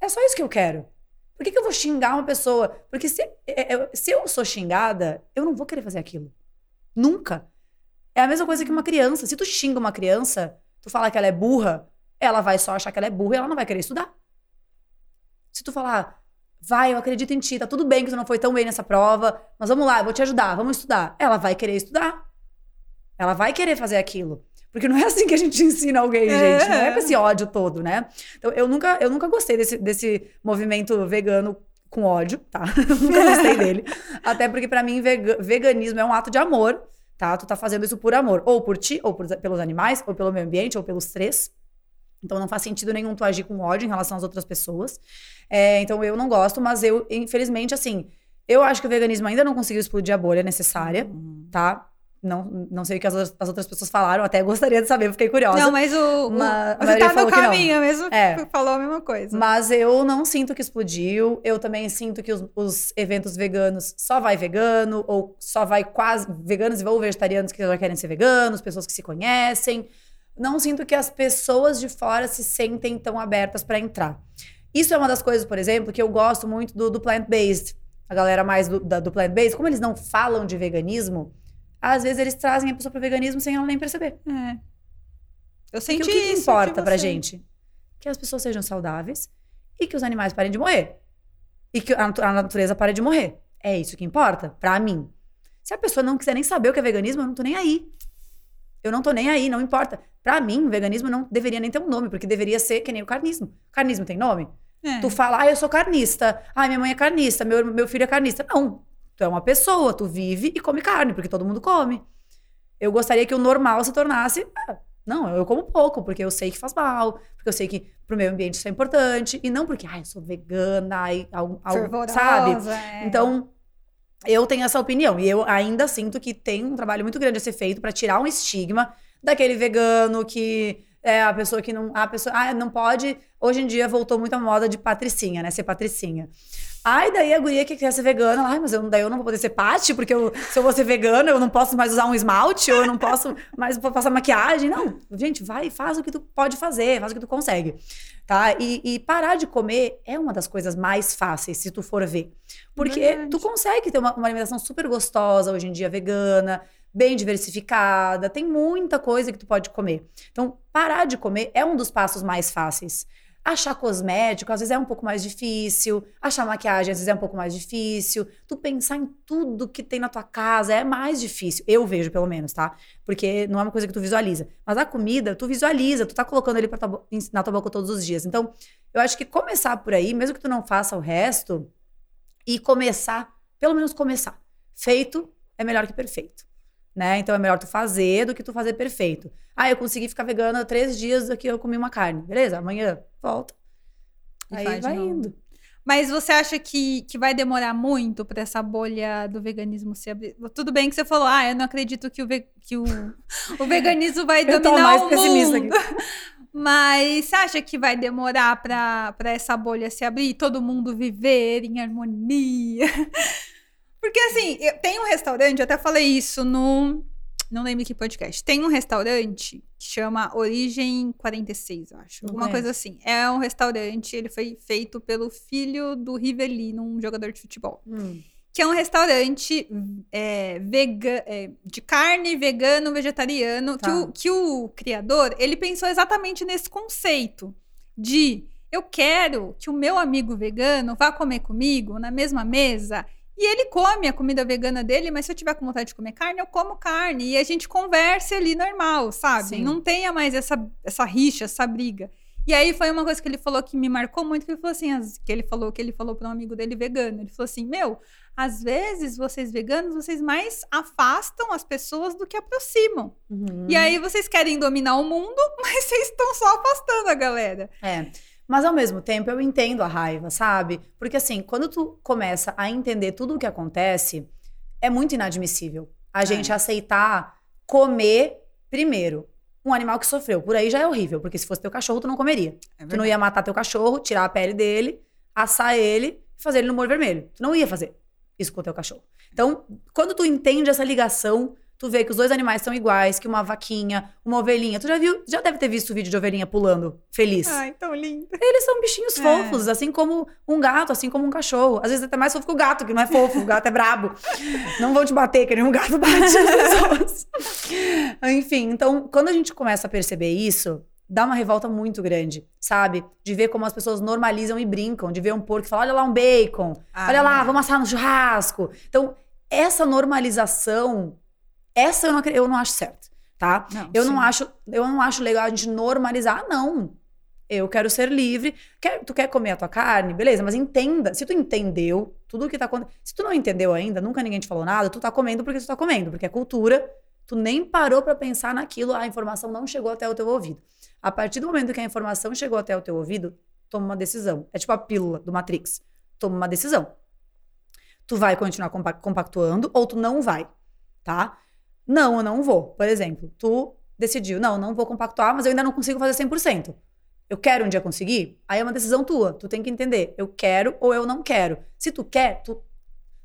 é só isso que eu quero. Por que, que eu vou xingar uma pessoa? Porque se, é- é- se eu sou xingada, eu não vou querer fazer aquilo. Nunca. É a mesma coisa que uma criança. Se tu xinga uma criança, tu fala que ela é burra, ela vai só achar que ela é burra e ela não vai querer estudar. Se tu falar, vai, eu acredito em ti, tá tudo bem que tu não foi tão bem nessa prova, mas vamos lá, eu vou te ajudar, vamos estudar. Ela vai querer estudar. Ela vai querer fazer aquilo. Porque não é assim que a gente ensina alguém, É. gente. Não é com esse ódio todo, né? Então, eu nunca, eu nunca gostei desse, desse movimento vegano com ódio, tá? Eu nunca gostei dele. Até porque, pra mim, vega- veganismo é um ato de amor, tá? Tu tá fazendo isso por amor. Ou por ti, ou por- pelos animais, ou pelo meio ambiente, ou pelos três. Então não faz sentido nenhum tu agir com ódio em relação às outras pessoas. É, então eu não gosto, mas eu, infelizmente, assim, eu acho que o veganismo ainda não conseguiu explodir a bolha necessária, Uhum. tá? Não, não sei o que as, as outras pessoas falaram, até gostaria de saber, fiquei curiosa. Não, mas o. O você tá no caminho mesmo. É. Falou a mesma coisa. Mas eu não sinto que explodiu. Eu também sinto que os, os eventos veganos só vai vegano, ou só vai quase veganos ou vegetarianos que já querem ser veganos, pessoas que se conhecem. Não sinto que as pessoas de fora se sentem tão abertas para entrar. Isso é uma das coisas, por exemplo, que eu gosto muito do, do plant-based. A galera mais do, da- do plant-based, como eles não falam de veganismo, às vezes eles trazem a pessoa pro veganismo sem ela nem perceber. É. Eu Porque senti o que, que importa pra gente? Que as pessoas sejam saudáveis e que os animais parem de morrer. E que a natureza pare de morrer. É isso que importa, pra mim. Se a pessoa não quiser nem saber o que é veganismo, eu não tô nem aí. Eu não tô nem aí, não importa. Pra mim, veganismo não deveria nem ter um nome, porque deveria ser que nem o carnismo. Carnismo tem nome? É. Tu fala, ah, eu sou carnista. Ah, minha mãe é carnista, meu, meu filho é carnista. Não. Tu é uma pessoa, tu vive e come carne, porque todo mundo come. Eu gostaria que o normal se tornasse. ah, não, eu como pouco, porque eu sei que faz mal, porque eu sei que pro meio ambiente isso é importante. E não porque, ah, eu sou vegana, e, algo, algo, sabe? é. Então, eu tenho essa opinião. E eu ainda sinto que tem um trabalho muito grande a ser feito para tirar um estigma daquele vegano que é a pessoa que não. A pessoa. Ah, não pode. Hoje em dia voltou muito a moda de patricinha, né? Ser patricinha. Ai, daí a guria que quer ser vegana, ai, mas eu, daí eu não vou poder ser pati, porque eu, se eu vou ser vegana, eu não posso mais usar um esmalte, ou eu não posso mais passar maquiagem. Não, gente, vai, faz o que tu pode fazer, faz o que tu consegue, tá? E, e parar de comer é uma das coisas mais fáceis, se tu for ver. Porque Verdade. tu consegue ter uma, uma alimentação super gostosa hoje em dia, vegana, bem diversificada, tem muita coisa que tu pode comer. Então, parar de comer é um dos passos mais fáceis. Achar cosmético, às vezes é um pouco mais difícil. Achar maquiagem, às vezes é um pouco mais difícil. Tu pensar em tudo que tem na tua casa é mais difícil. Eu vejo, pelo menos, tá? Porque não é uma coisa que tu visualiza. Mas a comida, tu visualiza, tu tá colocando ele tua na tua boca todos os dias. Então, eu acho que começar por aí, mesmo que tu não faça o resto, e começar, pelo menos começar. Feito é melhor que perfeito. Né? Então é melhor tu fazer do que tu fazer perfeito. Ah, eu consegui ficar vegana três dias daqui eu comi uma carne. Beleza, amanhã volta. E Aí vai indo. Mas você acha que, que vai demorar muito pra essa bolha do veganismo se abrir? Tudo bem que você falou, ah, eu não acredito que o, ve- que o, o veganismo vai Eu tô dominar mais o pessimista mundo. Mas você acha que vai demorar pra essa bolha se abrir e todo mundo viver em harmonia? Porque assim, eu- tem um restaurante, eu até falei isso no. Não lembro que podcast. Tem um restaurante que chama Origem 46, eu acho. Alguma coisa assim. É um restaurante, ele foi feito pelo filho do Rivelino, um jogador de futebol. Hum. Que é um restaurante é, vega, é, de carne, vegano, vegetariano. Tá. Que, o, que o criador, ele pensou exatamente nesse conceito de eu quero que o meu amigo vegano vá comer comigo na mesma mesa e ele come a comida vegana dele, mas se eu tiver com vontade de comer carne, eu como carne. E a gente converse ali normal, sabe? Sim. Não tenha mais essa, essa rixa, essa briga. E aí foi uma coisa que ele falou que me marcou muito, que ele falou assim, as- que ele falou que ele falou para um amigo dele vegano. Ele falou assim: "Meu, às vezes vocês veganos, vocês mais afastam as pessoas do que aproximam. Uhum. E aí vocês querem dominar o mundo, mas vocês estão só afastando a galera. É. Mas ao mesmo tempo eu entendo a raiva, sabe? Porque assim, quando tu começa a entender tudo o que acontece, é muito inadmissível a gente aceitar comer primeiro um animal que sofreu. Por aí já é horrível, porque se fosse teu cachorro, tu não comeria. Tu não ia matar teu cachorro, tirar a pele dele, assar ele e fazer ele no molho vermelho. Tu não ia fazer isso com o teu cachorro. Então, quando tu entende essa ligação, tu vê que os dois animais são iguais, que uma vaquinha, uma ovelhinha. Tu já viu, já deve ter visto o vídeo de ovelhinha pulando feliz. Ai, tão lindo. Eles são bichinhos É. fofos, assim como um gato, assim como um cachorro. Às vezes até mais fofo que o gato, que não é fofo, o gato é brabo. Não vão te bater, que nem um gato bate as pessoas. Enfim, então, quando a gente começa a perceber isso, dá uma revolta muito grande, sabe? De ver como as pessoas normalizam e brincam, de ver um porco e falar, olha lá um bacon, Ah, olha lá, é. vamos assar no churrasco. Então, essa normalização, essa eu não, eu não acho certo, tá? Não, Eu sim. não acho, eu não acho legal a gente normalizar, Ah, não. Eu quero ser livre. Quer- tu quer comer a tua carne? Beleza, mas entenda. Se tu entendeu tudo o que tá acontecendo. Se tu não entendeu ainda, nunca ninguém te falou nada, tu tá comendo porque tu tá comendo, porque é cultura. Tu nem parou pra pensar naquilo, a informação não chegou até o teu ouvido. A partir do momento que a informação chegou até o teu ouvido, toma uma decisão. É tipo a pílula do Matrix. Toma uma decisão. Tu vai continuar compa- compactuando ou tu não vai, tá? Não, eu não vou. Por exemplo, tu decidiu, não, não vou compactuar, mas eu ainda não consigo fazer 100%. Eu quero um dia conseguir? Aí é uma decisão tua. Tu tem que entender, eu quero ou eu não quero. Se tu quer, tu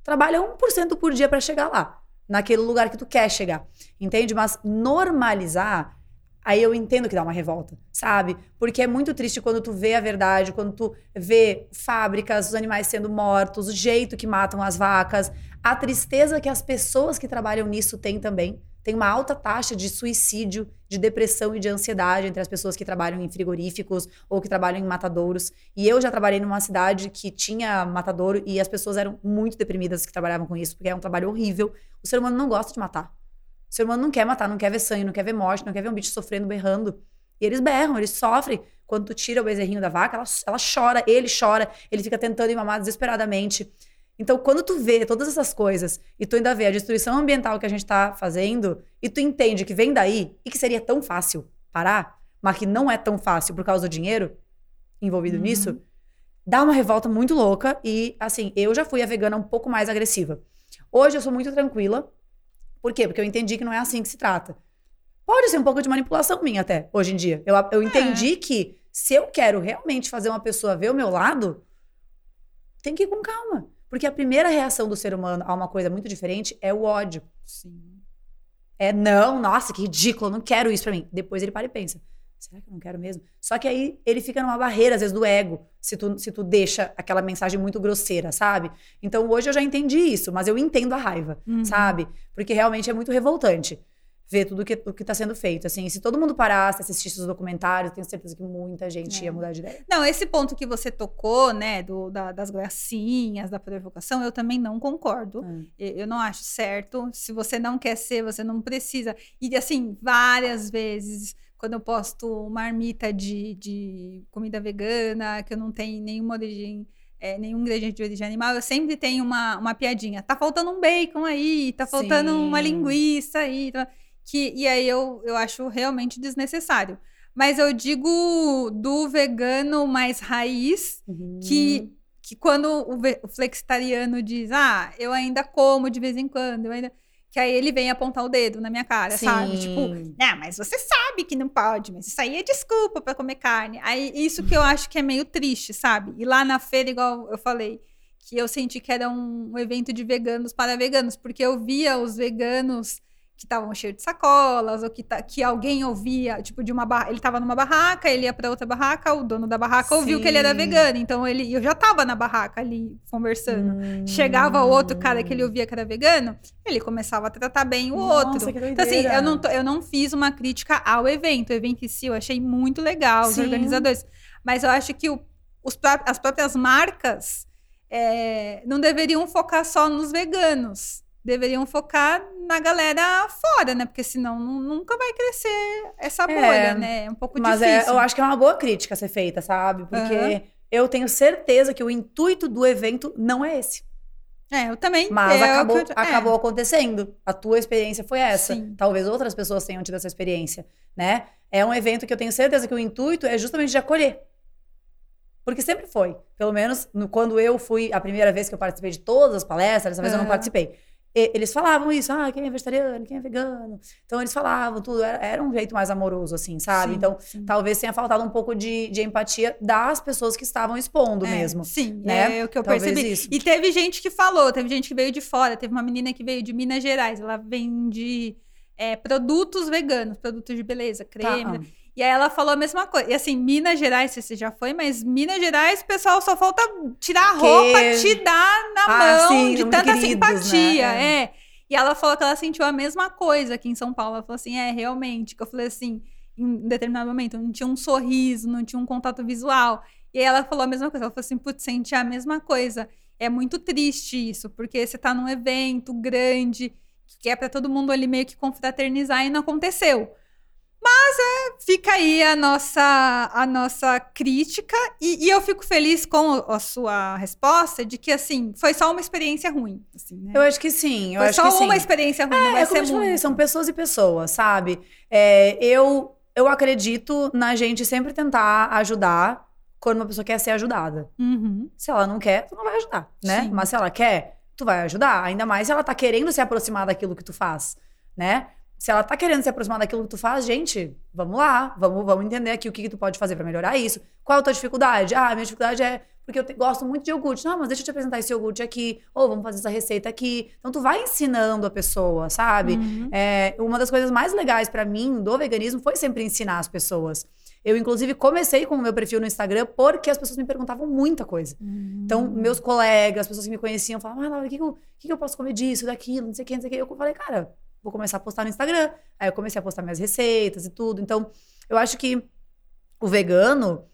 trabalha 1% por dia para chegar lá, naquele lugar que tu quer chegar. Entende? Mas normalizar Aí eu entendo que dá uma revolta, sabe? Porque é muito triste quando tu vê a verdade, quando tu vê fábricas, os animais sendo mortos, o jeito que matam as vacas, a tristeza que as pessoas que trabalham nisso têm também. Tem uma alta taxa de suicídio, de depressão e de ansiedade entre as pessoas que trabalham em frigoríficos ou que trabalham em matadouros. E eu já trabalhei numa cidade que tinha matadouro e as pessoas eram muito deprimidas que trabalhavam com isso, porque é um trabalho horrível. O ser humano não gosta de matar. O ser humano não quer matar, não quer ver sangue, não quer ver morte, não quer ver um bicho sofrendo, berrando. E eles berram, eles sofrem. Quando tu tira o bezerrinho da vaca, ela, ela chora, ele chora, ele fica tentando ir mamar desesperadamente. Então, quando tu vê todas essas coisas e tu ainda vê a destruição ambiental que a gente tá fazendo, e tu entende que vem daí e que seria tão fácil parar, mas que não é tão fácil por causa do dinheiro envolvido uhum. nisso, dá uma revolta muito louca. E, assim, eu já fui a vegana um pouco mais agressiva. Hoje eu sou muito tranquila, por quê? Porque eu entendi que não é assim que se trata. Pode ser um pouco de manipulação minha até, hoje em dia. Eu, eu entendi é. que se eu quero realmente fazer uma pessoa ver o meu lado, tem que ir com calma. Porque a primeira reação do ser humano a uma coisa muito diferente é o ódio. Sim. É não, nossa, que ridículo, não quero isso pra mim. Depois ele para e pensa, será que eu não quero mesmo? Só que aí ele fica numa barreira, às vezes, do ego, se tu, se tu deixa aquela mensagem muito grosseira, sabe? Então hoje eu já entendi isso, mas eu entendo a raiva, uhum. sabe? Porque realmente é muito revoltante ver tudo que, o que está sendo feito. Assim, se todo mundo parasse, assistisse os documentários, tenho certeza que muita gente é. ia mudar de ideia. Não, esse ponto que você tocou, né, do, da, das gracinhas, da provocação, eu também não concordo. Hum. Eu não acho certo. Se você não quer ser, você não precisa. E assim, várias vezes quando eu posto marmita de, de comida vegana, que eu não tenho nenhuma origem, é, nenhum ingrediente de origem animal, eu sempre tenho uma, uma piadinha. Tá faltando um bacon aí, tá faltando Sim. uma linguiça aí. Tá, que, e aí eu, eu acho realmente desnecessário. Mas eu digo do vegano mais raiz, uhum. que, que quando o, o flexitariano diz, ah, eu ainda como de vez em quando, eu ainda que aí ele vem apontar o dedo na minha cara, Sim. sabe? Tipo, não, mas você sabe que não pode, mas isso aí é desculpa para comer carne. Aí isso que eu acho que é meio triste, sabe? E lá na feira, igual eu falei, que eu senti que era um, um evento de veganos para veganos, porque eu via os veganos que estavam cheios de sacolas, ou que, tá, que alguém ouvia, tipo, de uma barra, ele estava numa barraca, ele ia para outra barraca, o dono da barraca Sim. ouviu que ele era vegano, então ele, eu já estava na barraca ali conversando. Hum. Chegava o outro cara que ele ouvia que era vegano, ele começava a tratar bem o Nossa, outro. então assim, eu não, eu não fiz uma crítica ao evento, o evento em si eu achei muito legal, Sim. os organizadores, mas eu acho que o, os, as próprias marcas é, não deveriam focar só nos veganos deveriam focar na galera fora, né? Porque senão nunca vai crescer essa bolha, é, né? É um pouco mas difícil. Mas é, eu acho que é uma boa crítica ser feita, sabe? Porque uhum. eu tenho certeza que o intuito do evento não é esse. É, eu também. Mas é, acabou, eu... acabou acontecendo. A tua experiência foi essa. Sim. Talvez outras pessoas tenham tido essa experiência, né? É um evento que eu tenho certeza que o intuito é justamente de acolher. Porque sempre foi. Pelo menos no, quando eu fui, a primeira vez que eu participei de todas as palestras, dessa vez uhum. eu não participei eles falavam isso, ah, quem é vegetariano, quem é vegano. Então eles falavam tudo, era, era um jeito mais amoroso, assim, sabe? Sim, então sim. talvez tenha faltado um pouco de, de empatia das pessoas que estavam expondo é, mesmo. Sim, né? é o que eu talvez percebi. Isso. E teve gente que falou, teve gente que veio de fora, teve uma menina que veio de Minas Gerais, ela vende é, produtos veganos, produtos de beleza, creme. Tá. E aí ela falou a mesma coisa. E assim, Minas Gerais, se você já foi, mas Minas Gerais, pessoal, só falta tirar a roupa, que... te dar na ah, mão sim, de tanta queridos, simpatia. Né? É. E ela falou que ela sentiu a mesma coisa aqui em São Paulo. Ela falou assim: é, realmente. Que eu falei assim, em determinado momento, não tinha um sorriso, não tinha um contato visual. E aí ela falou a mesma coisa. Ela falou assim: putz, senti a mesma coisa. É muito triste isso, porque você tá num evento grande, que é para todo mundo ali meio que confraternizar e não aconteceu. Mas é, fica aí a nossa, a nossa crítica. E, e, eu fico feliz com a sua resposta de que, assim, foi só uma experiência ruim. Assim, né? Eu acho que sim. foi só uma sim. experiência ruim. É, é como eu falei, são pessoas e pessoas, sabe? É, eu, eu acredito na gente sempre tentar ajudar quando uma pessoa quer ser ajudada. Uhum. Se ela não quer, tu não vai ajudar, né? Sim. Mas se ela quer, tu vai ajudar. Ainda mais se ela tá querendo se aproximar daquilo que tu faz né? Se ela tá querendo se aproximar daquilo que tu faz, gente, vamos lá, vamos, vamos entender aqui o que, que tu pode fazer para melhorar isso. Qual a tua dificuldade? Ah, minha dificuldade é porque eu te, gosto muito de iogurte. Não, mas deixa eu te apresentar esse iogurte aqui. Ou vamos fazer essa receita aqui. Então, tu vai ensinando a pessoa, sabe? Uhum. É, uma das coisas mais legais para mim do veganismo foi sempre ensinar as pessoas. Eu, inclusive, comecei com o meu perfil no Instagram porque as pessoas me perguntavam muita coisa. Uhum. Então, meus colegas, as pessoas que me conheciam, falavam, ah, Laura, o que, que, eu, que, que eu posso comer disso, daquilo, não sei o que, não sei o que. Eu falei, cara, vou começar a postar no Instagram. Aí eu comecei a postar minhas receitas e tudo. Então, eu acho que o vegano,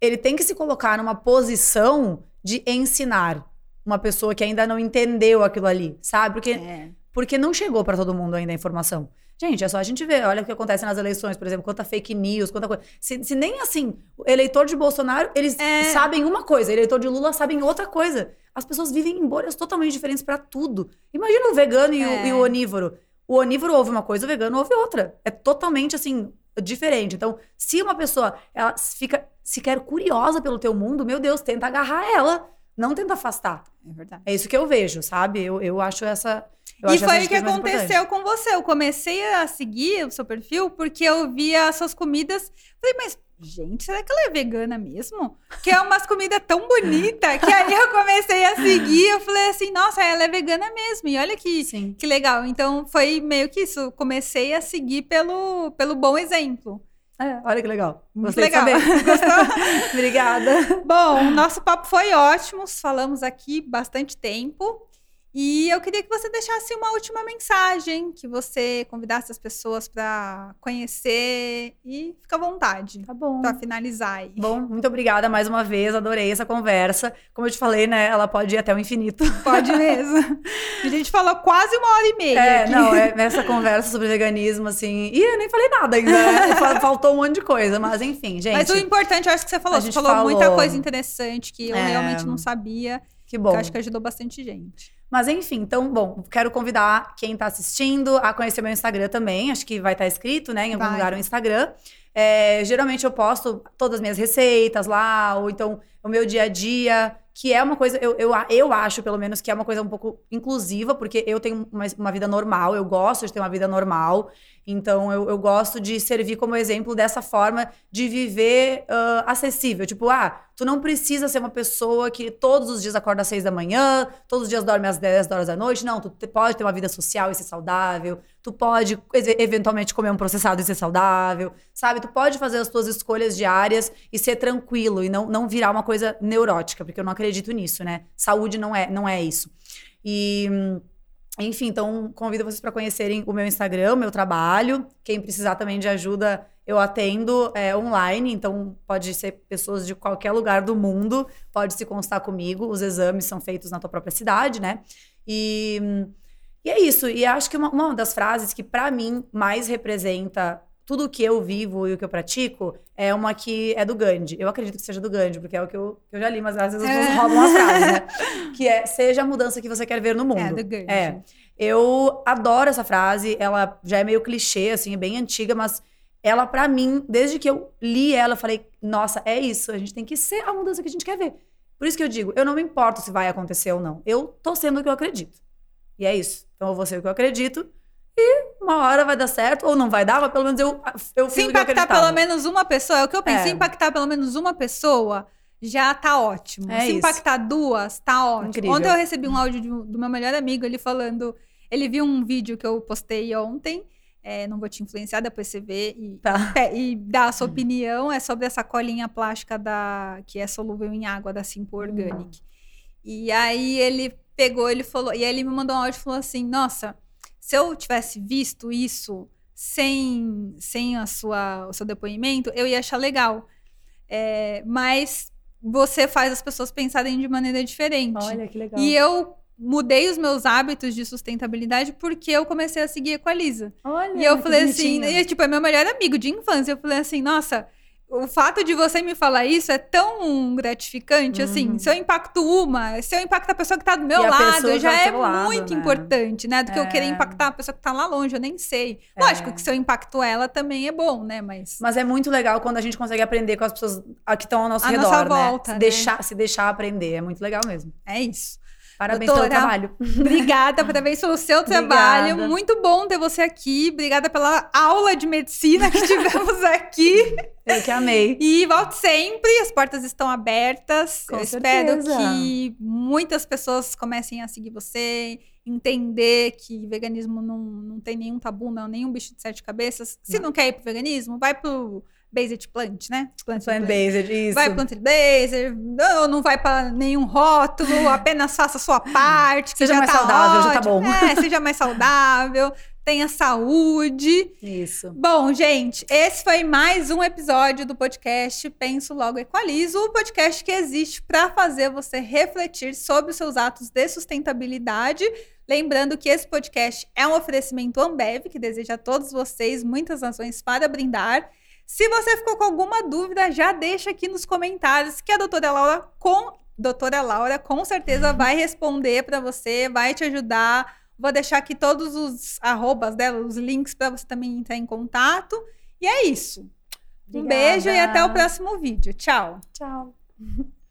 ele tem que se colocar numa posição de ensinar uma pessoa que ainda não entendeu aquilo ali, sabe? Porque, É. porque não chegou para todo mundo ainda a informação. Gente, é só a gente ver. Olha o que acontece nas eleições, por exemplo, quanta fake news, quanta coisa. Se, se nem assim, o eleitor de Bolsonaro, eles É. sabem uma coisa, eleitor de Lula sabem outra coisa. As pessoas vivem em bolhas totalmente diferentes para tudo. Imagina o vegano e, o, É. e o onívoro. O onívoro ouve uma coisa, o vegano ouve outra. É totalmente assim diferente. Então, se uma pessoa ela fica sequer curiosa pelo teu mundo, meu Deus, tenta agarrar ela, não tenta afastar. É verdade. É isso que eu vejo, sabe? Eu, eu acho essa. Eu e foi o que aconteceu com você. Eu comecei a seguir o seu perfil porque eu via as suas comidas. Falei, mas, gente, será que ela é vegana mesmo? Que é umas comidas tão bonitas que aí eu comecei a seguir. Eu falei assim, nossa, ela é vegana mesmo. E olha que, Sim. que legal. Então foi meio que isso. Comecei a seguir pelo, pelo bom exemplo. É, olha que legal. Gostei legal. de saber. Gostou? Obrigada. Bom, o nosso papo foi ótimo, falamos aqui bastante tempo. E eu queria que você deixasse uma última mensagem, que você convidasse as pessoas para conhecer e fica à vontade Tá bom. para finalizar aí. Bom, muito obrigada mais uma vez, adorei essa conversa. Como eu te falei, né, ela pode ir até o infinito. Pode mesmo. A gente falou quase uma hora e meia. É, aqui. não, é essa conversa sobre veganismo, assim. E eu nem falei nada ainda, né? Fal- Faltou um monte de coisa, mas enfim, gente. Mas o importante, eu acho que você falou. a Você gente falou, muita falou. coisa interessante que eu É. realmente não sabia. Que Que bom. eu acho que ajudou bastante gente. Mas enfim, então, bom, quero convidar quem tá assistindo a conhecer meu Instagram também. Acho que vai estar escrito, né, em algum Vai. lugar o Instagram. É, geralmente eu posto todas as minhas receitas lá, ou então o meu dia a dia, que é uma coisa, eu, eu, eu acho, pelo menos, que é uma coisa um pouco inclusiva, porque eu tenho uma, uma vida normal, eu gosto de ter uma vida normal. Então, eu, eu gosto de servir como exemplo dessa forma de viver ah, acessível. Tipo, ah, tu não precisa ser uma pessoa que todos os dias acorda às seis da manhã, todos os dias dorme às 10 horas da noite. Não, tu te- pode ter uma vida social e ser saudável. Tu pode, eventualmente, comer um processado e ser saudável. Sabe? Tu pode fazer as tuas escolhas diárias e ser tranquilo e não, não virar uma coisa neurótica, porque eu não acredito nisso, né? Saúde não é, não é isso. E. enfim, então convido vocês para conhecerem o meu Instagram, o meu trabalho. Quem precisar também de ajuda, eu atendo é, online, então pode ser pessoas de qualquer lugar do mundo, pode se constar comigo. Os exames são feitos na tua própria cidade, né? E, e é isso. E acho que uma, uma das frases que para mim mais representa tudo o que eu vivo e o que eu pratico é uma que é do Gandhi. Eu acredito que seja do Gandhi, porque é o que eu, que eu já li, mas às vezes as pessoas É. roubam as frases, né? Que é seja a mudança que você quer ver no mundo. É, do Gandhi. É. Eu adoro essa frase, ela já é meio clichê, assim, é bem antiga, mas ela, pra mim, desde que eu li ela, eu falei, nossa, é isso, a gente tem que ser a mudança que a gente quer ver. Por isso que eu digo, eu não me importo se vai acontecer ou não. Eu tô sendo o que eu acredito. E é isso. Então eu vou ser o que eu acredito e uma hora vai dar certo, ou não vai dar, mas pelo menos eu, eu Se fiz eu impactar pelo menos uma pessoa, é o que eu penso. É. Se impactar pelo menos uma pessoa, já tá ótimo. É Se isso. impactar duas, tá ótimo. Incrível. Ontem eu recebi um áudio de do meu melhor amigo, ele falando. Ele viu um vídeo que eu postei ontem. é, não vou te influenciar, depois você vê e, Tá. pe- e dá a sua opinião. É sobre essa colinha plástica da que é solúvel em água da Simple Organic. E aí ele pegou, ele falou, e aí ele me mandou um áudio e falou assim: Nossa, se eu tivesse visto isso sem, sem a sua, o seu depoimento, eu ia achar legal. É, mas você faz as pessoas pensarem de maneira diferente. Olha que legal. E eu mudei os meus hábitos de sustentabilidade porque eu comecei a seguir a Equaliza. Olha, E eu falei assim, bonitinho. e, tipo, é meu melhor amigo de infância. Eu falei assim, nossa, o fato de você me falar isso é tão gratificante, assim. Uhum. Se eu impacto uma, se eu impacto a pessoa que tá do meu a lado, já tá do é lado, muito né? importante, né? Do que eu querer É. impactar a pessoa que tá lá longe, eu nem sei. É. Lógico que se eu impacto ela também é bom, né? Mas. Mas é muito legal quando a gente consegue aprender com as pessoas a- que estão ao nosso À redor, nossa né? volta, se né? deixar, se deixar aprender, é muito legal mesmo. É isso. Parabéns Doutora, pelo trabalho. Obrigada, parabéns pelo seu trabalho. Obrigada. Muito bom ter você aqui. Obrigada pela aula de medicina que tivemos aqui. Eu que amei. E volte sempre, as portas estão abertas. Com Eu espero certeza. que muitas pessoas comecem a seguir você, entender que veganismo não, não tem nenhum tabu, não, nenhum bicho de sete cabeças. Se não, quer ir pro veganismo, vai pro Based Plant, né? Plant Plant-based, isso. Vai pro Based, não, não vai pra nenhum rótulo, apenas faça a sua parte. que Seja já mais tá saudável, já tá ótimo. bom. É, seja mais saudável, tenha saúde. Isso. Bom, gente, esse foi mais um episódio do podcast Penso Logo Equalizo, o podcast que existe para fazer você refletir sobre os seus atos de sustentabilidade. Lembrando que esse podcast é um oferecimento Ambev, que deseja a todos vocês muitas razões para brindar. Se você ficou com alguma dúvida, já deixa aqui nos comentários que a doutora Laura com doutora Laura com certeza vai responder para você, vai te ajudar. Vou deixar aqui todos os arrobas dela, os links para você também entrar em contato. E é isso. Um Obrigada. beijo e até o próximo vídeo. Tchau. Tchau.